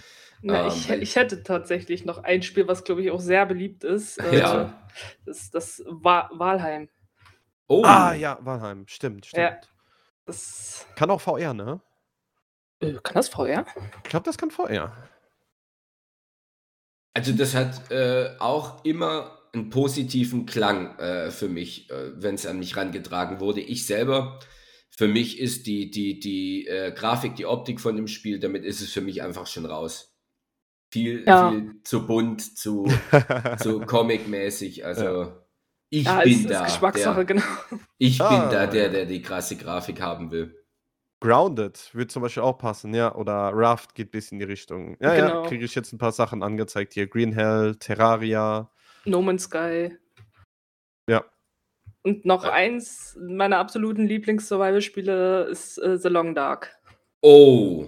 Na, Ähm, ich ich hätte tatsächlich noch ein Spiel, was, glaube ich, auch sehr beliebt ist, äh, Ja. das das Wa Valheim. Oh. Ah ja, Valheim, stimmt, Ja. stimmt. Das Kann auch VR, ne? Äh, kann das VR? Ich glaube, das kann VR. Also, das hat, äh, auch immer 'n positiven Klang, äh, für mich, äh, wenn's an mich rangetragen wurde. Ich selber für mich ist die die die, äh, Grafik, die Optik von dem Spiel damit ist es für mich einfach schon raus. Viel Ja. viel zu bunt, zu zu comic-mäßig. Also, Ja. ich Ja, bin es ist da, Geschmackssache, der genau. ich bin Ah, da der, der die krasse Grafik haben will. Grounded würde zum Beispiel auch passen, ja, oder Raft geht bis in die Richtung. Ja, ja, Genau. kriege ich jetzt 'n paar Sachen angezeigt hier. Green Hell, Terraria. No Man's Sky. Ja. Und noch Ja. eins meiner absoluten Lieblings-Survival-Spiele ist, äh, The Long Dark. Oh,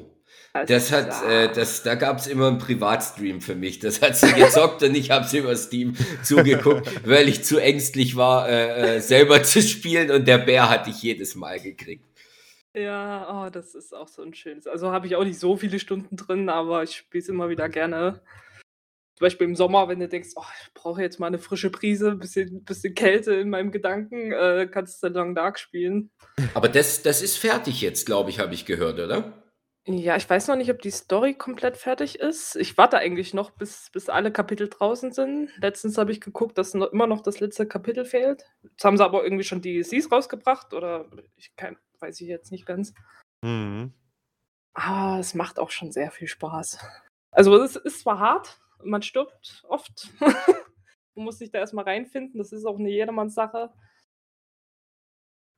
Das das hat, äh das da gab's immer 'n Privatstream für mich. Das hat sie gezockt und ich habe es über Steam zugeguckt, weil ich zu ängstlich war, äh, äh, selber zu spielen und der Bär hat dich jedes Mal gekriegt. Ja, oh, das ist auch so 'n schönes also, habe ich auch nicht so viele Stunden drin, aber ich spiele es immer wieder gerne. Zum Beispiel im Sommer, wenn du denkst: „Oh, ich brauche jetzt mal 'ne frische Brise, bisschen bisschen Kälte in meinem Gedanken“, äh, kannst du The Long Dark spielen. Aber das das ist fertig jetzt, glaube ich, habe ich gehört, oder? Ja, ich weiß noch nicht, ob die Story komplett fertig ist. Ich warte eigentlich noch, bis bis alle Kapitel draußen sind. Letztens habe ich geguckt, dass no immer noch das letzte Kapitel fehlt. Jetzt haben sie aber irgendwie schon DLCs rausgebracht oder ich kein weiß ich jetzt nicht ganz. Mhm. Ah, es macht auch schon sehr viel Spaß. Also, es ist zwar hart, man stirbt oft. Man muss sich da erst mal reinfinden, das ist auch 'ne Jedermannssache.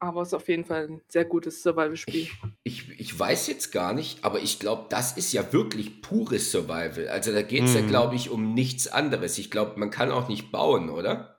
Aber es ist auf jeden Fall 'n sehr gutes Survival-Spiel. Ich ich ich weiß jetzt gar nicht, aber ich glaube, das ist ja wirklich pures Survival. Also, da geht's ja, Mhm. glaube ich, um nichts anderes. Ich glaube, man kann auch nicht bauen, oder?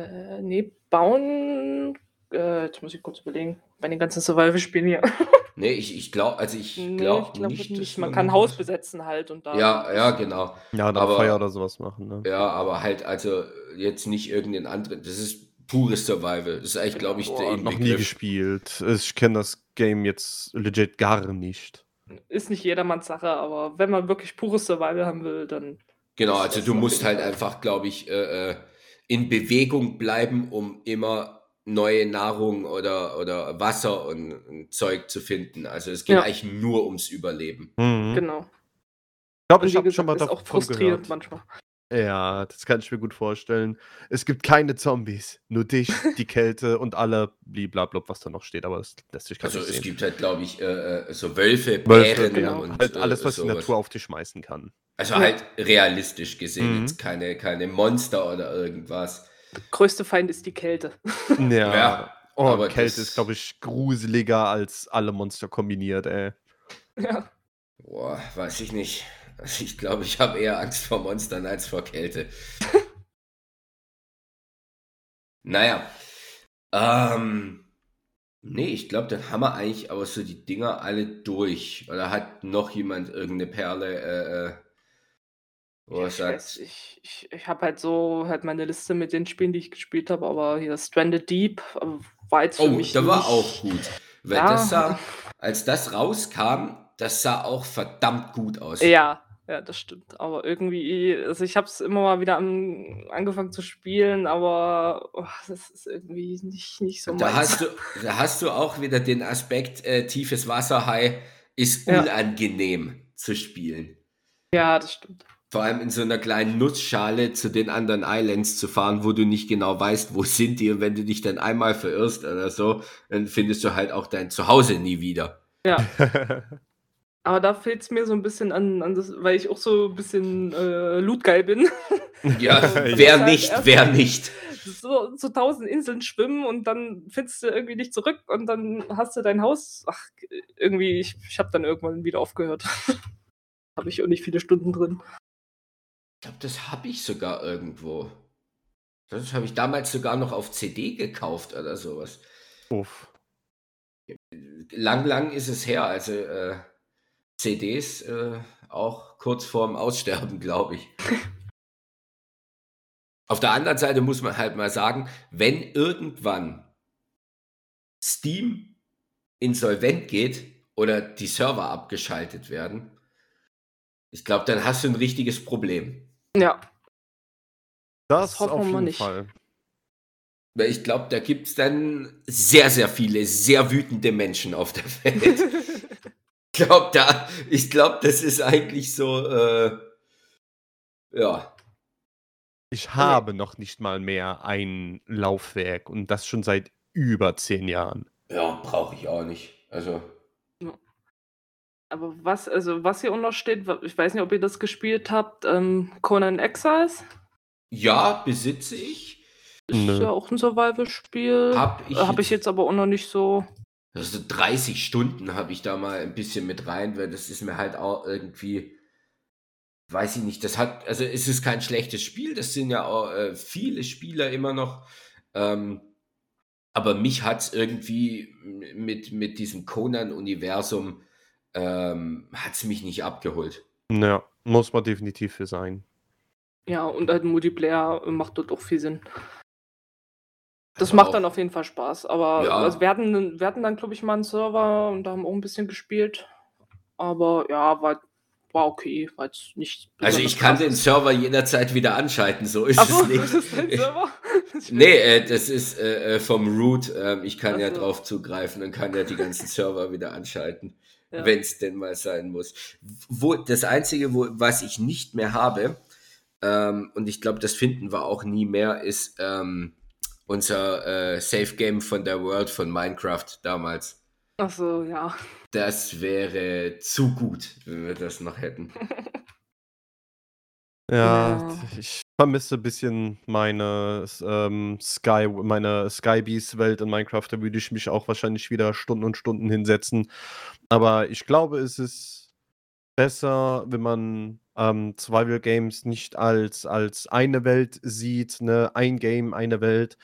Äh, ne, bauen äh, jetzt muss ich kurz überlegen, bei den ganzen Survival-Spielen hier. Nee, ich, ich glaube, also ich Nee, glaube ich glaube nicht, nicht. dass Man kann ein Haus besetzen halt und da. Ja, ja, genau. Ja, Aber- Feuer oder sowas machen, ne? Ja, aber halt also jetzt nicht irgendeinen anderen. Das ist pures Survival. Das ist eigentlich, glaube ich, der Boah, noch nie gespielt. Ich kenne das Game jetzt legit gar nicht. Ist nicht jedermanns Sache, aber wenn man wirklich pures Survival haben will, dann. Genau, also du musst halt einfach, glaube ich, äh, äh, in Bewegung bleiben, um immer neue Nahrung oder, oder Wasser und, und Zeug zu finden. Also es geht Ja. eigentlich nur ums Überleben. Mhm. Genau. Ich glaube, ich habe schon mal ist auch davon frustrierend gehört. manchmal. Ja, das kann ich mir gut vorstellen. Es gibt keine Zombies, nur dich, die Kälte und alle blablabla, was da noch steht, aber das lässt sich gar Also nicht es sehen. gibt halt, glaube ich, äh, äh, so Wölfe, Wölfe, Bären genau. und Halt alles, äh, was die sowas. Natur auf dich schmeißen kann. Also Ja. halt realistisch gesehen, Mhm. jetzt keine, keine Monster oder irgendwas. Größte Feind ist die Kälte. Ja. Ja, oh, aber Kälte ist, glaube ich, gruseliger als alle Monster kombiniert, ey. ja. Boah, weiß ich nicht. Also ich glaube, ich habe eher Angst vor Monstern als vor Kälte. naja. Ähm. Nee, ich glaube, dann haben wir eigentlich aber so die Dinger alle durch. Oder hat noch jemand irgendeine Perle, äh, äh, wo er ich sagt, weiß, ich, ich, ich habe halt so halt meine Liste mit den Spielen, die ich gespielt habe, aber hier Stranded Deep äh, war jetzt für oh, mich da war auch gut. Weil Ja. das sah, als das rauskam, das sah auch verdammt gut aus. Ja, ja, das stimmt. Aber irgendwie, also ich habe es immer mal wieder an, angefangen zu spielen, aber oh, das ist irgendwie nicht, nicht so Da meins. hast, du, da hast du auch wieder den Aspekt, äh, tiefes Wasserhai ist Ja. unangenehm zu spielen. Ja, das stimmt. Vor allem in so einer kleinen Nussschale zu den anderen Islands zu fahren, wo du nicht genau weißt, wo sind die. Und wenn du dich dann einmal verirrst oder so, dann findest du halt auch dein Zuhause nie wieder. Ja. Aber da fehlt es mir so ein bisschen an, an das, weil ich auch so ein bisschen äh, lootgeil bin. Ja, wer Halt nicht, erst- wer nicht. so zu tausend Inseln schwimmen und dann findest du irgendwie nicht zurück und dann hast du dein Haus. Ach, irgendwie, ich, ich habe dann irgendwann wieder aufgehört. habe ich auch nicht viele Stunden drin. Ich glaube, das habe ich sogar irgendwo. Das habe ich damals sogar noch auf CD gekauft oder sowas. Uff. Lang, lang ist es her. Also äh, CDs äh, auch kurz vorm Aussterben, glaube ich. Auf der anderen Seite muss man halt mal sagen, wenn irgendwann Steam insolvent geht oder die Server abgeschaltet werden, ich glaube, dann hast du ein richtiges Problem. Ja, Das, Das hoffen auf jeden nicht. Fall. Weil ich glaube, da gibt es dann sehr, sehr viele sehr wütende Menschen auf der Welt. ich glaube, da, ich glaube, das ist eigentlich so, äh, ja. Ich habe noch nicht mal mehr ein Laufwerk und das schon seit über zehn Jahren. Ja, brauche ich auch nicht. Also, aber was, also was hier auch noch steht, ich weiß nicht, ob ihr das gespielt habt, ähm, Conan Exiles. ja, besitze ich. Ist Nö. ja auch ein Survival-Spiel. Hab ich, Habe ich jetzt aber auch noch nicht so. Also 30 Stunden habe ich da mal ein bisschen mit rein, weil das ist mir halt auch irgendwie, weiß ich nicht, das hat, also es ist kein schlechtes Spiel, das sind ja auch äh, viele Spieler immer noch, ähm, aber mich hat es irgendwie mit, mit diesem Conan-Universum, ähm, hat es mich nicht abgeholt. Ja, muss man definitiv für sein. Ja, und halt Multiplayer macht dort auch viel Sinn. Das Also macht dann auf jeden Fall Spaß. Aber Ja. also wir, hatten, wir hatten dann, glaube ich, mal einen Server und da haben auch ein bisschen gespielt. Aber ja, war, war okay. War jetzt nicht Also ich kann den Server jederzeit wieder anschalten, so ist Ach es nicht. das ist dein Server? Nee, äh, das ist äh, äh, vom Root. Ähm, ich kann Ach ja drauf zugreifen und kann ja die ganzen Server wieder anschalten, Ja. wenn es denn mal sein muss. Wo, das Einzige, wo, was ich nicht mehr habe, ähm, und ich glaube, das finden wir auch nie mehr, ist ähm, unser äh, Safe Game von der World von Minecraft damals. Ach so, ja. Das wäre zu gut, wenn wir das noch hätten. Ja, Ja. ich vermisse ein bisschen meine ähm, Sky, meine Skybeast-Welt in Minecraft. Da würde ich mich auch wahrscheinlich wieder Stunden und Stunden hinsetzen. Aber ich glaube, es ist besser, wenn man ähm, Survival Games nicht als, als eine Welt sieht, ne, ein Game, eine Welt,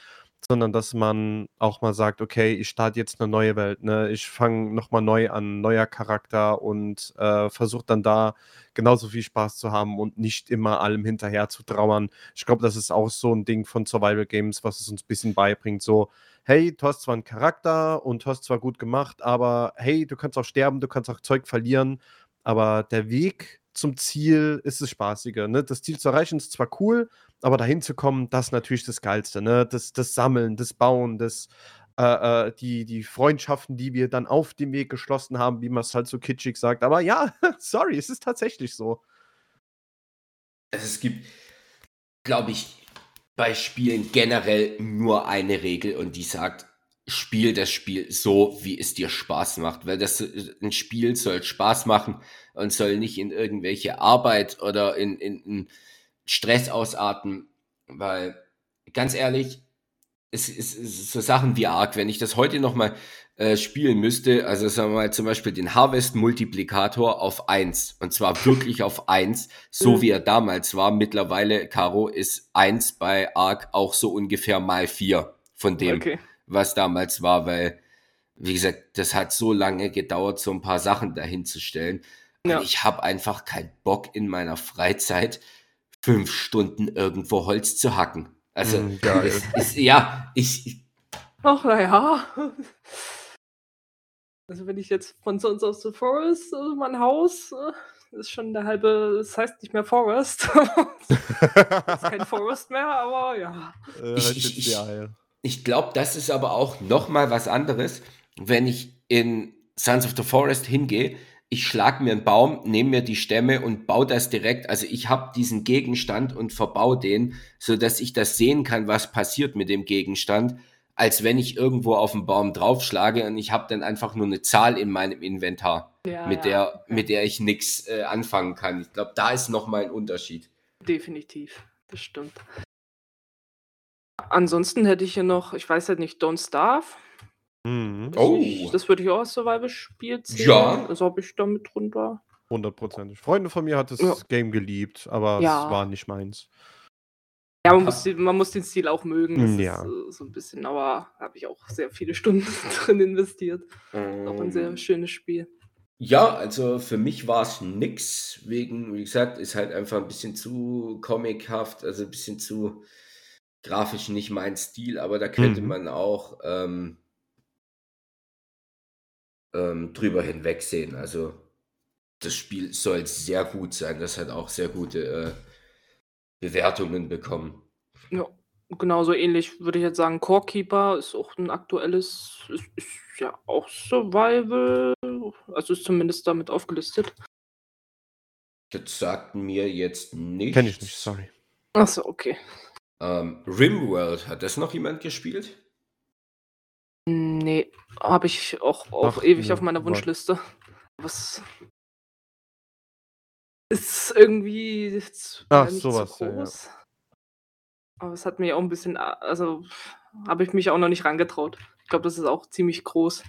sondern dass man auch mal sagt, okay, ich starte jetzt eine neue Welt, ne? Ich fange nochmal neu an, neuer Charakter und äh, versuche dann da genauso viel Spaß zu haben und nicht immer allem hinterher zu trauern. Ich glaube, das ist auch so ein Ding von Survival Games, was es uns ein bisschen beibringt. So, hey, du hast zwar einen Charakter und du hast zwar gut gemacht, aber hey, du kannst auch sterben, du kannst auch Zeug verlieren, aber der Weg zum Ziel ist es spaßiger. Ne? Das Ziel zu erreichen ist zwar cool, aber dahin zu kommen, das ist natürlich das Geilste. Ne? Das, das Sammeln, das Bauen, das, äh, äh, die, die Freundschaften, die wir dann auf dem Weg geschlossen haben, wie man es halt so kitschig sagt. Aber ja, sorry, es ist tatsächlich so. Also es gibt, glaube ich, bei Spielen generell nur eine Regel und die sagt, spiel das Spiel so, wie es dir Spaß macht. Weil das ein Spiel soll Spaß machen und soll nicht in irgendwelche Arbeit oder in, in, in Stress ausarten. Weil, ganz ehrlich, es ist so Sachen wie Arc, wenn ich das heute nochmal äh, spielen müsste, also sagen wir mal zum Beispiel den Harvest-Multiplikator auf 1 und zwar wirklich auf 1, so mhm. wie er damals war. Mittlerweile, Caro, ist 1 bei Arc auch so ungefähr mal 4 von dem. Okay was damals war, weil, wie gesagt, das hat so lange gedauert, so ein paar Sachen dahinzustellen. Ja. Und ich habe einfach keinen Bock in meiner Freizeit fünf Stunden irgendwo Holz zu hacken. Also, mm, es, ist, ja, ich. Ach, naja. Also, wenn ich jetzt von Sons of the Forest, also mein Haus, äh, ist schon der halbe, das heißt nicht mehr Forest. das ist kein Forest mehr, aber ja. Äh, ich, ich, ich, ich glaube, das ist aber auch noch mal was anderes, wenn ich in Sons of the Forest hingehe. Ich schlage mir einen Baum, nehme mir die Stämme und baue das direkt. Also ich habe diesen Gegenstand und verbau den, so dass ich das sehen kann, was passiert mit dem Gegenstand, als wenn ich irgendwo auf den Baum draufschlage und ich habe dann einfach nur eine Zahl in meinem Inventar, ja, mit. Der, mit der ich nichts äh, anfangen kann. Ich glaube, da ist noch mal ein Unterschied. Definitiv, das stimmt. Ansonsten hätte ich hier noch, ich weiß halt nicht, Don't Starve. Mhm. Oh. Ich, das würde ich auch als Survival-Spiel zählen. Ja. Also habe ich damit drunter. Hundertprozentig. Freunde von mir hat das ja. Game geliebt, aber ja. es war nicht meins. Ja, man muss, man muss den Stil auch mögen. Das ja. ist äh, so ein bisschen, aber habe ich auch sehr viele Stunden drin investiert. Ähm. Auch ein sehr ähm. schönes Spiel. Ja, also für mich war es nix, wegen, wie gesagt, ist halt einfach ein bisschen zu comichaft, also ein bisschen zu grafisch nicht mein Stil, aber da könnte mhm. man auch ähm, ähm, drüber hinwegsehen. Also das Spiel soll sehr gut sein. Das hat auch sehr gute äh, Bewertungen bekommen. Ja, genauso ähnlich würde ich jetzt sagen. Core Keeper ist auch ein aktuelles, ist, ist ja auch Survival, also ist zumindest damit aufgelistet. Das sagt mir jetzt nicht. Kenn ich nicht, sorry. Achso, okay. Ähm, Rimworld, hat das noch jemand gespielt? Nee, habe ich auch, auch Ach, ewig nee, auf meiner Wunschliste. Was ist irgendwie Ach, nicht sowas, so groß. Ja. Aber es hat mir auch ein bisschen, also habe ich mich auch noch nicht rangetraut. Ich glaube, das ist auch ziemlich groß.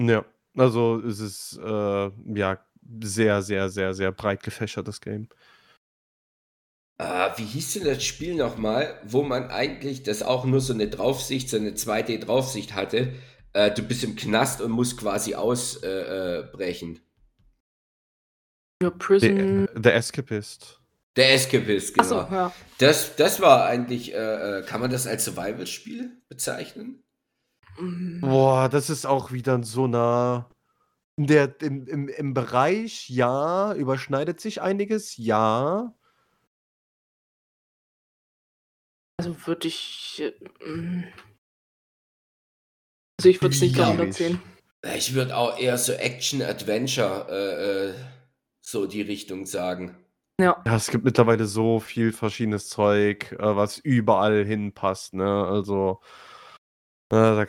Ja, also es ist äh, ja sehr, sehr, sehr, sehr breit gefächert, das Game. Ah, wie hieß denn das Spiel nochmal, wo man eigentlich das auch nur so eine Draufsicht, so eine 2D-Draufsicht hatte? Äh, du bist im Knast und musst quasi ausbrechen. Äh, äh, Prison. The, the Escapist. Der Escapist, genau. So, ja. das, das war eigentlich, äh, äh, kann man das als Survival-Spiel bezeichnen? Mhm. Boah, das ist auch wieder so nah. Der, im, im, Im Bereich, ja, überschneidet sich einiges, ja. Also würde ich. Äh, mm. Also ich würde es nicht darunter zählen. Ich würde auch eher so Action-Adventure äh, äh, so die Richtung sagen. Ja. ja. Es gibt mittlerweile so viel verschiedenes Zeug, äh, was überall hinpasst, ne? Also. Äh,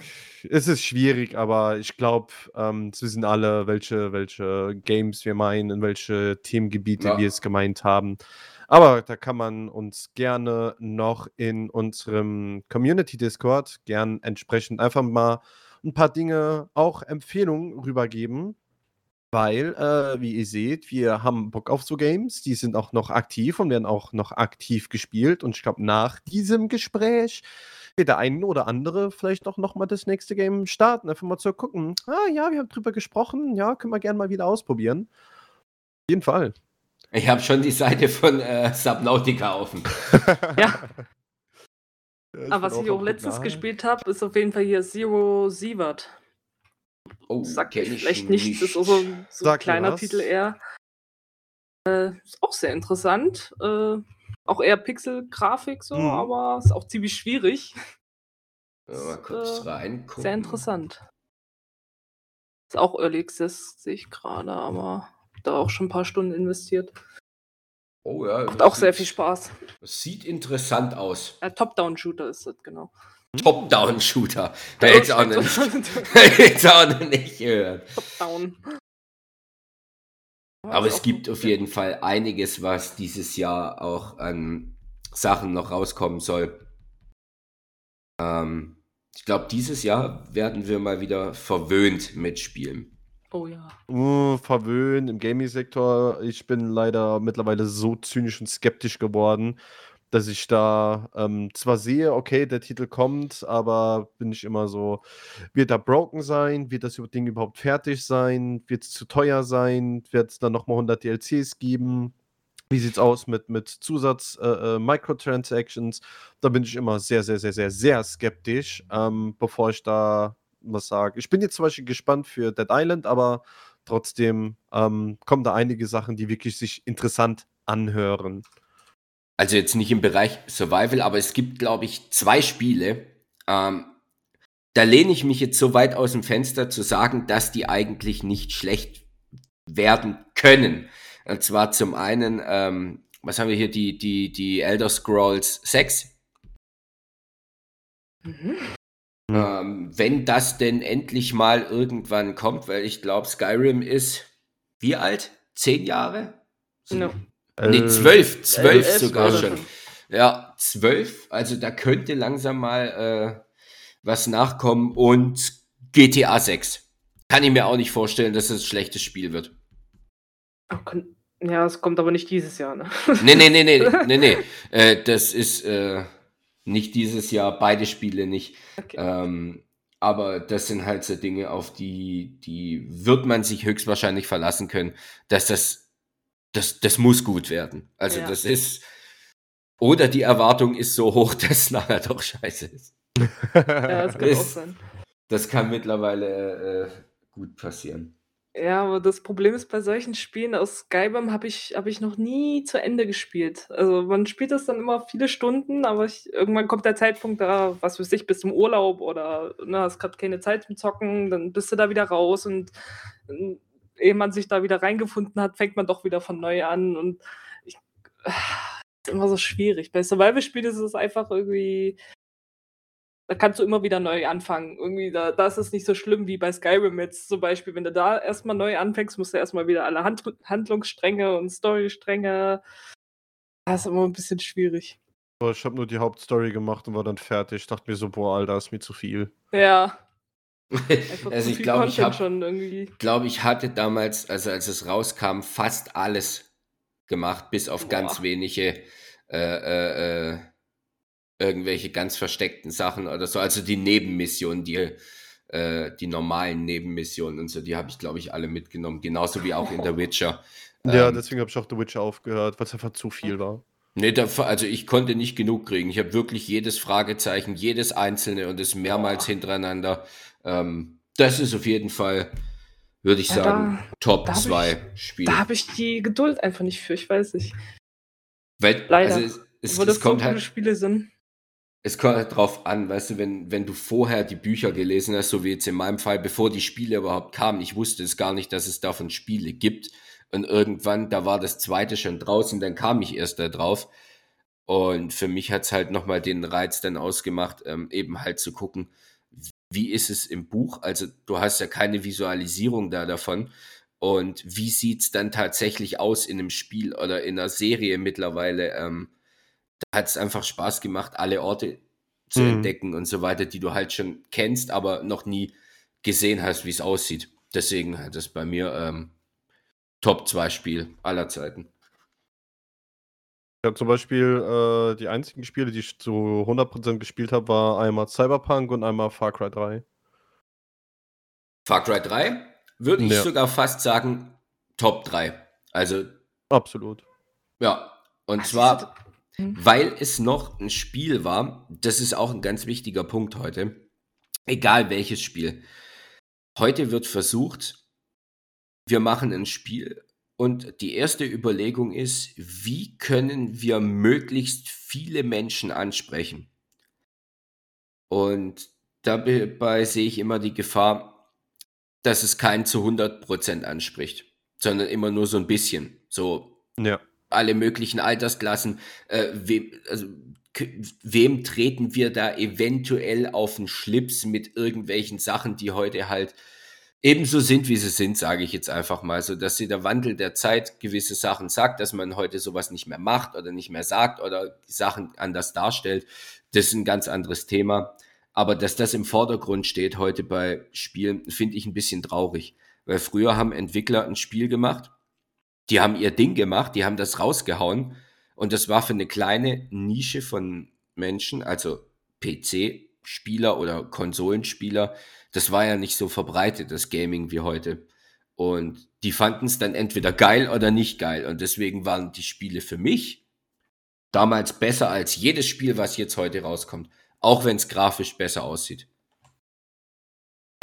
es ist schwierig, aber ich glaube, ähm, es wissen alle, welche, welche Games wir meinen, in welche Themengebiete ja. wir es gemeint haben. Aber da kann man uns gerne noch in unserem Community Discord gern entsprechend einfach mal ein paar Dinge, auch Empfehlungen rübergeben. Weil, äh, wie ihr seht, wir haben Bock auf so Games. Die sind auch noch aktiv und werden auch noch aktiv gespielt. Und ich glaube, nach diesem Gespräch der eine oder andere vielleicht auch noch mal das nächste Game starten, einfach mal zu gucken. Ah ja, wir haben drüber gesprochen, ja, können wir gerne mal wieder ausprobieren. Auf jeden Fall. Ich habe schon die Seite von äh, Subnautica offen. ja. ja Aber was ich auch letztens nach. gespielt habe, ist auf jeden Fall hier Zero Sievert. Oh, Sagt ich vielleicht nichts, nicht. ist auch so, so ein kleiner Titel eher. Äh, ist auch sehr interessant. Äh, auch eher Pixel-Grafik so, mhm. aber ist auch ziemlich schwierig. Ja, mal kurz äh, reingucken. Sehr interessant. Ist auch Early Access, sehe ich gerade, aber da auch schon ein paar Stunden investiert. Oh ja. Macht auch sehr viel Spaß. Das sieht interessant aus. Ja, Top-Down-Shooter ist das, genau. Top-Down-Shooter. Da hätte ich auch nicht, auch nicht gehört. Top-Down. Aber es gibt auf jeden Fall einiges, was dieses Jahr auch an Sachen noch rauskommen soll. Ähm, ich glaube, dieses Jahr werden wir mal wieder verwöhnt mit Spielen. Oh ja. Uh, verwöhnt im Gaming-Sektor. Ich bin leider mittlerweile so zynisch und skeptisch geworden, dass ich da ähm, zwar sehe, okay, der Titel kommt, aber bin ich immer so, wird da broken sein? Wird das Ding überhaupt fertig sein? Wird es zu teuer sein? Wird es dann nochmal 100 DLCs geben? Wie sieht es aus mit, mit Zusatz äh, äh, Microtransactions? Da bin ich immer sehr, sehr, sehr, sehr, sehr skeptisch, ähm, bevor ich da was sage. Ich bin jetzt zum Beispiel gespannt für Dead Island, aber trotzdem ähm, kommen da einige Sachen, die wirklich sich interessant anhören also jetzt nicht im Bereich Survival, aber es gibt, glaube ich, zwei Spiele. Ähm, da lehne ich mich jetzt so weit aus dem Fenster zu sagen, dass die eigentlich nicht schlecht werden können. Und zwar zum einen, ähm, was haben wir hier, die, die, die Elder Scrolls 6. Mhm. Ähm, wenn das denn endlich mal irgendwann kommt, weil ich glaube, Skyrim ist wie alt? Zehn Jahre? No. Nee, zwölf, zwölf äh, sogar schon. Ja, zwölf. Also da könnte langsam mal äh, was nachkommen. Und GTA 6. Kann ich mir auch nicht vorstellen, dass es ein schlechtes Spiel wird. Ja, es kommt aber nicht dieses Jahr, ne? Nee, nee, nee, nee, nee, nee. Äh, das ist äh, nicht dieses Jahr, beide Spiele nicht. Okay. Ähm, aber das sind halt so Dinge, auf die, die wird man sich höchstwahrscheinlich verlassen können, dass das das, das muss gut werden. Also ja. das ist, oder die Erwartung ist so hoch, dass es nachher doch scheiße ist. ja, das kann das, auch sein. Das kann mittlerweile äh, gut passieren. Ja, aber das Problem ist bei solchen Spielen aus Skyrim habe ich, hab ich noch nie zu Ende gespielt. Also man spielt das dann immer viele Stunden, aber ich, irgendwann kommt der Zeitpunkt da, was weiß ich, bis zum Urlaub oder ne, hast gerade keine Zeit zum Zocken, dann bist du da wieder raus und ehe man sich da wieder reingefunden hat, fängt man doch wieder von neu an und ich, ist immer so schwierig. Bei Survival-Spielen ist es einfach irgendwie, da kannst du immer wieder neu anfangen. Irgendwie, da, da ist es nicht so schlimm wie bei Skyrim jetzt zum Beispiel. Wenn du da erstmal neu anfängst, musst du erstmal wieder alle Hand Handlungsstränge und Storystränge. Das ist immer ein bisschen schwierig. Ich habe nur die Hauptstory gemacht und war dann fertig. Ich dachte mir so, boah, Alter, ist mir zu viel. Ja, also ich glaube, ich habe, glaube ich hatte damals, also als es rauskam, fast alles gemacht, bis auf Boah. ganz wenige äh, äh, äh, irgendwelche ganz versteckten Sachen oder so. Also die Nebenmissionen, die äh, die normalen Nebenmissionen und so, die habe ich glaube ich alle mitgenommen, genauso wie auch in The Witcher. Ja, ähm, deswegen habe ich auch The Witcher aufgehört, weil es einfach zu viel war. Nee, da, also ich konnte nicht genug kriegen. Ich habe wirklich jedes Fragezeichen, jedes einzelne und es mehrmals hintereinander ähm, das ist auf jeden Fall, würde ich ja, sagen, da, Top 2 Spiele. Da habe ich die Geduld einfach nicht für, ich weiß nicht. Weil, Leider. Also es, es, es kommt so halt, Spiele sind. Es kommt halt drauf an, weißt du, wenn, wenn du vorher die Bücher gelesen hast, so wie jetzt in meinem Fall, bevor die Spiele überhaupt kamen, ich wusste es gar nicht, dass es davon Spiele gibt. Und irgendwann, da war das zweite schon draußen, dann kam ich erst da drauf. Und für mich hat es halt nochmal den Reiz dann ausgemacht, ähm, eben halt zu gucken, wie ist es im Buch? Also du hast ja keine Visualisierung da davon. Und wie sieht es dann tatsächlich aus in einem Spiel oder in einer Serie mittlerweile? Ähm, da hat es einfach Spaß gemacht, alle Orte zu mhm. entdecken und so weiter, die du halt schon kennst, aber noch nie gesehen hast, wie es aussieht. Deswegen hat es bei mir ähm, Top 2 Spiel aller Zeiten. Ja, zum Beispiel, äh, die einzigen Spiele, die ich zu 100% gespielt habe, war einmal Cyberpunk und einmal Far Cry 3. Far Cry 3 würde ich Ja. sogar fast sagen Top 3. Also, Absolut. ja. Und Also, zwar, Hm. weil es noch ein Spiel war, das ist auch ein ganz wichtiger Punkt heute. Egal welches Spiel. Heute wird versucht, wir machen ein Spiel und die erste Überlegung ist, wie können wir möglichst viele Menschen ansprechen? Und dabei sehe ich immer die Gefahr, dass es keinen zu 100% anspricht, sondern immer nur so ein bisschen. So Ja. Alle möglichen Altersklassen. Äh, wem, also, wem treten wir da eventuell auf den Schlips mit irgendwelchen Sachen, die heute halt ebenso sind, wie sie sind, sage ich jetzt einfach mal, so dass sie der Wandel der Zeit gewisse Sachen sagt, dass man heute sowas nicht mehr macht oder nicht mehr sagt oder Sachen anders darstellt. Das ist ein ganz anderes Thema. Aber dass das im Vordergrund steht heute bei Spielen, finde ich ein bisschen traurig. Weil früher haben Entwickler ein Spiel gemacht, die haben ihr Ding gemacht, die haben das rausgehauen und das war für eine kleine Nische von Menschen, also PC-Spieler oder Konsolenspieler, das war ja nicht so verbreitet, das Gaming wie heute. Und die fanden es dann entweder geil oder nicht geil. Und deswegen waren die Spiele für mich damals besser als jedes Spiel, was jetzt heute rauskommt. Auch wenn es grafisch besser aussieht.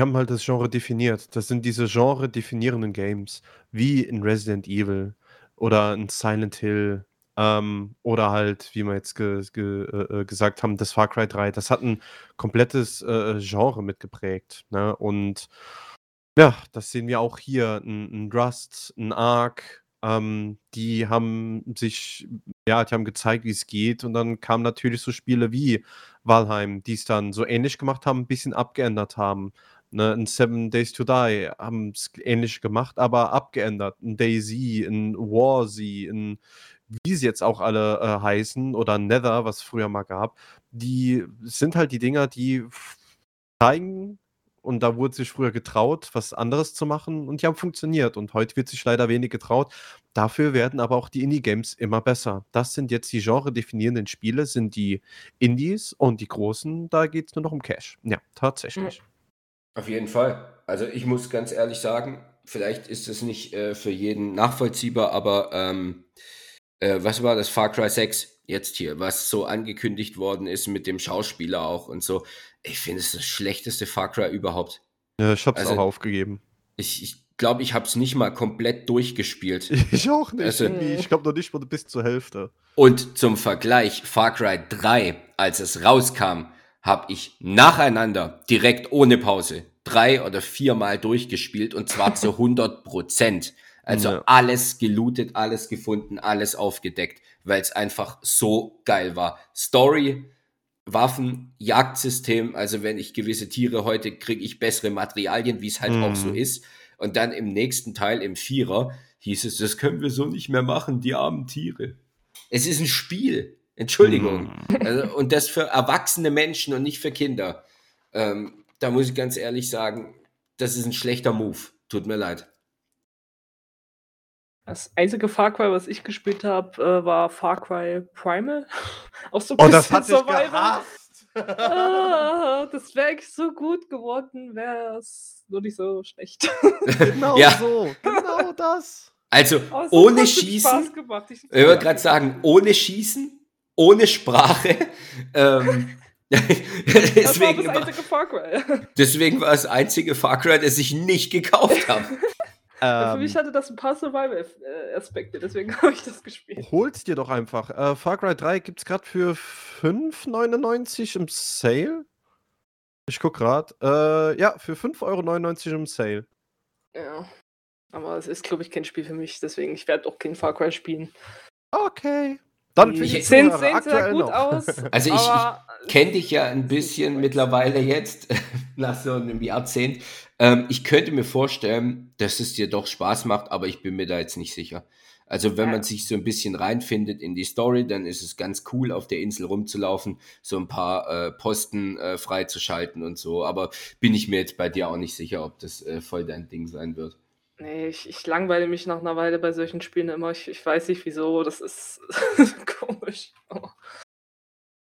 Haben halt das Genre definiert. Das sind diese Genre-definierenden Games, wie in Resident Evil oder in Silent Hill ähm, oder halt, wie wir jetzt ge ge äh, äh, gesagt haben, das Far Cry 3. Das hat ein komplettes äh, Genre mitgeprägt. Ne? Und ja, das sehen wir auch hier. Ein, ein Rust, ein Ark. Ähm, die haben sich, ja, die haben gezeigt, wie es geht. Und dann kamen natürlich so Spiele wie Valheim, die es dann so ähnlich gemacht haben, ein bisschen abgeändert haben. Ne, in Seven Days to Die haben es ähnlich gemacht, aber abgeändert. Ein Daisy, ein Warzy, ein wie sie jetzt auch alle äh, heißen, oder Nether, was es früher mal gab, die sind halt die Dinger, die zeigen, und da wurde sich früher getraut, was anderes zu machen, und die haben funktioniert. Und heute wird sich leider wenig getraut. Dafür werden aber auch die Indie-Games immer besser. Das sind jetzt die genre-definierenden Spiele, sind die Indies und die großen, da geht es nur noch um Cash. Ja, tatsächlich. Auf jeden Fall. Also ich muss ganz ehrlich sagen, vielleicht ist es nicht äh, für jeden nachvollziehbar, aber ähm, äh, was war das Far Cry 6 jetzt hier, was so angekündigt worden ist mit dem Schauspieler auch und so. Ich finde es das schlechteste Far Cry überhaupt. Ja, ich hab's Also- auch aufgegeben. Ich ich, glaube, ich habe es nicht mal komplett durchgespielt. Ich auch nicht. Also- ich glaube noch nicht mal bis zur Hälfte. Und zum Vergleich, Far Cry 3, als es rauskam, habe ich nacheinander, direkt ohne Pause, drei oder viermal durchgespielt und zwar zu 100 Prozent. Also Ja. alles gelootet, alles gefunden, alles aufgedeckt, weil es einfach so geil war. Story, Waffen, Jagdsystem, also wenn ich gewisse Tiere heute kriege ich bessere Materialien, wie es halt auch so Mhm. ist. Und dann im nächsten Teil, im Vierer, hieß es, das können wir so nicht mehr machen, die armen Tiere. Es ist ein Spiel. Entschuldigung. Also, und das für erwachsene Menschen und nicht für Kinder. Ähm, da muss ich ganz ehrlich sagen, das ist ein schlechter Move. Tut mir leid. Das einzige Far Cry, was ich gespielt habe, äh, war Far Cry Primal. Auch so ein Oh, das bisschen hat gehasst. Ah, das wäre echt so gut geworden, wäre es nur nicht so schlecht. genau Ja. so. Genau das. Also hat ohne Schießen. Ich, ich würde gerade sagen, ohne Schießen, ohne Sprache. ähm, das war deswegen, das war, einzige Far Cry. deswegen war es einzige Far Cry, das ich nicht gekauft habe. Für Ähm, mich hatte das ein paar Survival-Aspekte, deswegen habe ich das gespielt. hol's dir doch einfach. Äh, Far Cry 3 gibt's gerade für 5,99 im Sale. Ich guck grad. Äh, ja, für 5,99 Euro im Sale. Ja. Aber es ist, glaube ich, kein Spiel für mich, deswegen ich werde auch kein Far Cry spielen. Okay. Dann für Die die sehen, sehen sehr gut noch. aus. Also ich- ich aber kenne dich ja ein bisschen mittlerweile jetzt, nach so einem Jahrzehnt. Ähm, ich könnte mir vorstellen, dass es dir doch Spaß macht, aber ich bin mir da jetzt nicht sicher. Also wenn Ja. man sich so ein bisschen reinfindet in die Story, dann ist es ganz cool, auf der Insel rumzulaufen, so ein paar äh, Posten äh, freizuschalten und so. Aber bin ich mir jetzt bei dir auch nicht sicher, ob das äh, voll dein Ding sein wird. Ne, ich ich langweile mich nach 'ner Weile bei solchen Spielen immer. Ich ich weiß nicht wieso, das ist komisch. Oh.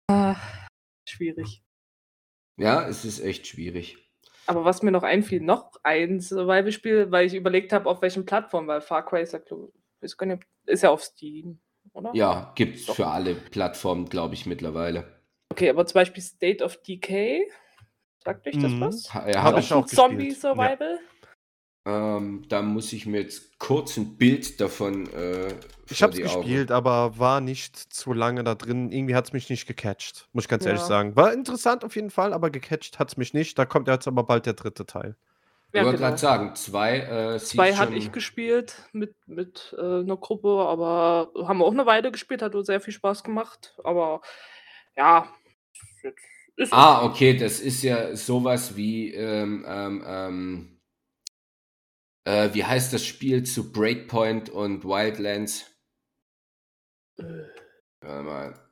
Ah, schwierig. Ja, es ist echt schwierig. Aber was mir noch einfiel, noch ein Survival-Spiel, weil ich überlegt habe, auf welchen Plattformen, weil Far Cry ist ja, ist ja auf Steam, oder? Ja, gibt's Doch. für alle Plattformen, glaube ich, mittlerweile. Okay, aber zum Beispiel State of Decay, sagt euch das Mhm. was? Ja, Hab hat ich auch auch gespielt, Zombie-Survival? Ähm, da muss ich mir jetzt kurz 'n Bild davon, äh, Ich habe es gespielt, aber war nicht zu lange da drin. Irgendwie hat's mich nicht gecatcht, muss ich ganz ehrlich Ja. sagen. War interessant auf jeden Fall, aber gecatcht hat's mich nicht. Da kommt jetzt aber bald der dritte Teil. Ich Ja, wollte genau. grad sagen, 2, äh, 2 hatte ich gespielt mit mit, äh, 'ner Gruppe, aber haben wir auch 'ne Weile gespielt, hat uns sehr viel Spaß gemacht, aber ja, ist jetzt ist Ah, okay. das ist ja so was wie, ähm, ähm, ähm äh, wie heißt das Spiel zu Breakpoint und Wildlands? Äh. Warte mal.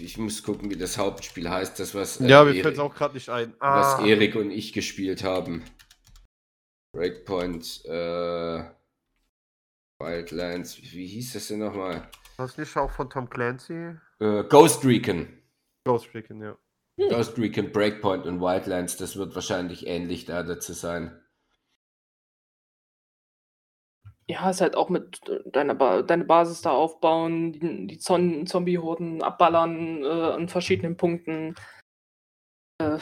Ich muss gucken, wie das Hauptspiel heißt, das was, äh, Ja, mir Eri fällt's auch grad nicht ein. was Ah. Erik und ich gespielt haben. Breakpoint, äh Wildlands, wie wie hieß das denn noch mal? War's nicht auch von Tom Clancy? Äh, Ghost Recon. Ghost Recon, ja. Hm. Ghost Recon, Breakpoint und Wildlands, das wird wahrscheinlich ähnlich da dazu sein. Ja, ist halt auch mit d deiner Ba deine Basis da aufbauen, die die Zombie-Horden abballern, äh, an verschiedenen Punkten. Äh,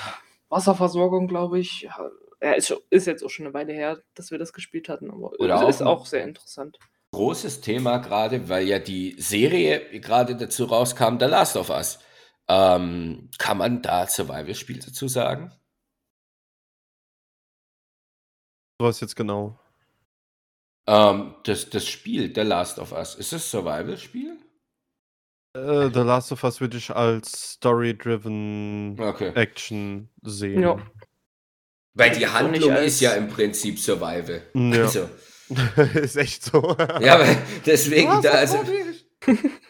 Wasserversorgung, glaube ich. Ja, ja, ist ist jetzt auch schon 'ne Weile her, dass wir das gespielt hatten, aber Oder ist auch auch sehr interessant. großes Thema grade, weil ja die Serie grade dazu rauskam, The Last of Us. Ähm, kann man da Survival-Spiel dazu sagen? Was jetzt genau? Ähm, das das Spiel The Last of Us, ist das Survival-Spiel? Äh, The Last of Us würde ich als story-driven Okay. Action sehen. Ja. Weil die Handlung nicht ist ja als im Prinzip Survival. Ja. Also, Ist echt so. ja, weil deswegen Was? da also.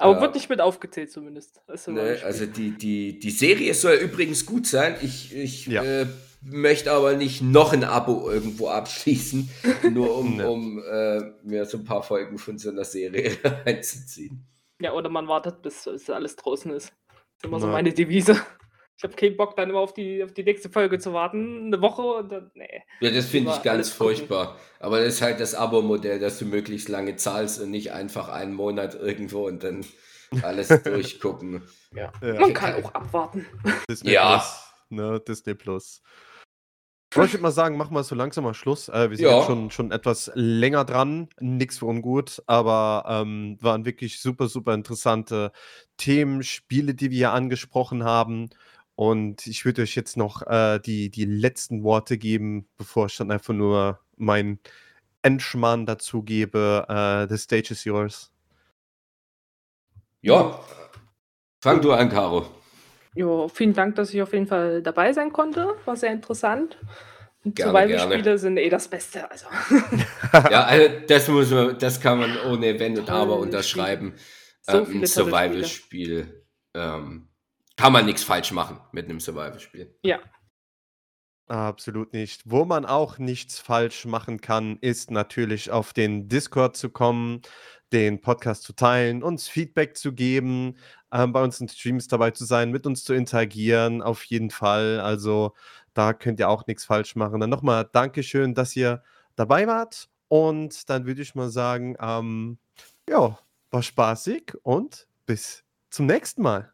Aber Ja. wird nicht mit aufgezählt zumindest Ne, also die die die Serie soll übrigens gut sein. Ich ich, Ja. äh, möchte aber nicht noch 'n Abo irgendwo abschließen, nur um Ne. um, äh, mir so 'n paar Folgen von so 'ner Serie reinzuziehen. Ja, oder man wartet, bis bis alles draußen ist. Ist immer so Na. meine Devise. Ich habe keinen Bock, dann immer auf die auf die nächste Folge zu warten, 'ne Woche und dann ne. Ja, das finde ich ganz alles gucken. furchtbar. Aber das ist halt das Abo-Modell, dass du möglichst lange zahlst und nicht einfach einen Monat irgendwo und dann alles durchgucken. Ja. Ja. Man kann auch abwarten. Disney Ja. Plus. Ne, Disney Plus. Aber ich würde mal sagen, machen wir so langsam mal Schluss. Äh, wir sind Ja. jetzt schon, schon etwas länger dran. Nix für ungut, aber ähm, waren wirklich super, super interessante Themen, Spiele, die wir hier angesprochen haben. Und ich würde euch jetzt noch äh, die, die letzten Worte geben, bevor ich dann einfach nur meinen Endschmarrn dazu gebe. Äh, the stage is yours. Ja. Fang du an, Caro. Jo, vielen Dank, dass ich auf jeden Fall dabei sein konnte. War sehr interessant. Survival-Spiele sind eh das Beste, also. Ja, also das muss man das kann man ohne Wenn und Aber unterschreiben. So Ähm, 'n viele tolle Survival-Spiel, ähm, kann man nix falsch machen mit 'nem Survival-Spiel. Ja. Absolut nicht. Wo man auch nichts falsch machen kann, ist natürlich auf den Discord zu kommen, den Podcast zu teilen, uns Feedback zu geben, ähm, bei uns in Streams dabei zu sein, mit uns zu interagieren, auf jeden Fall. Also da könnt ihr auch nichts falsch machen. Dann nochmal Dankeschön, dass ihr dabei wart. Und dann würde ich mal sagen, ähm, ja, war spaßig und bis zum nächsten Mal.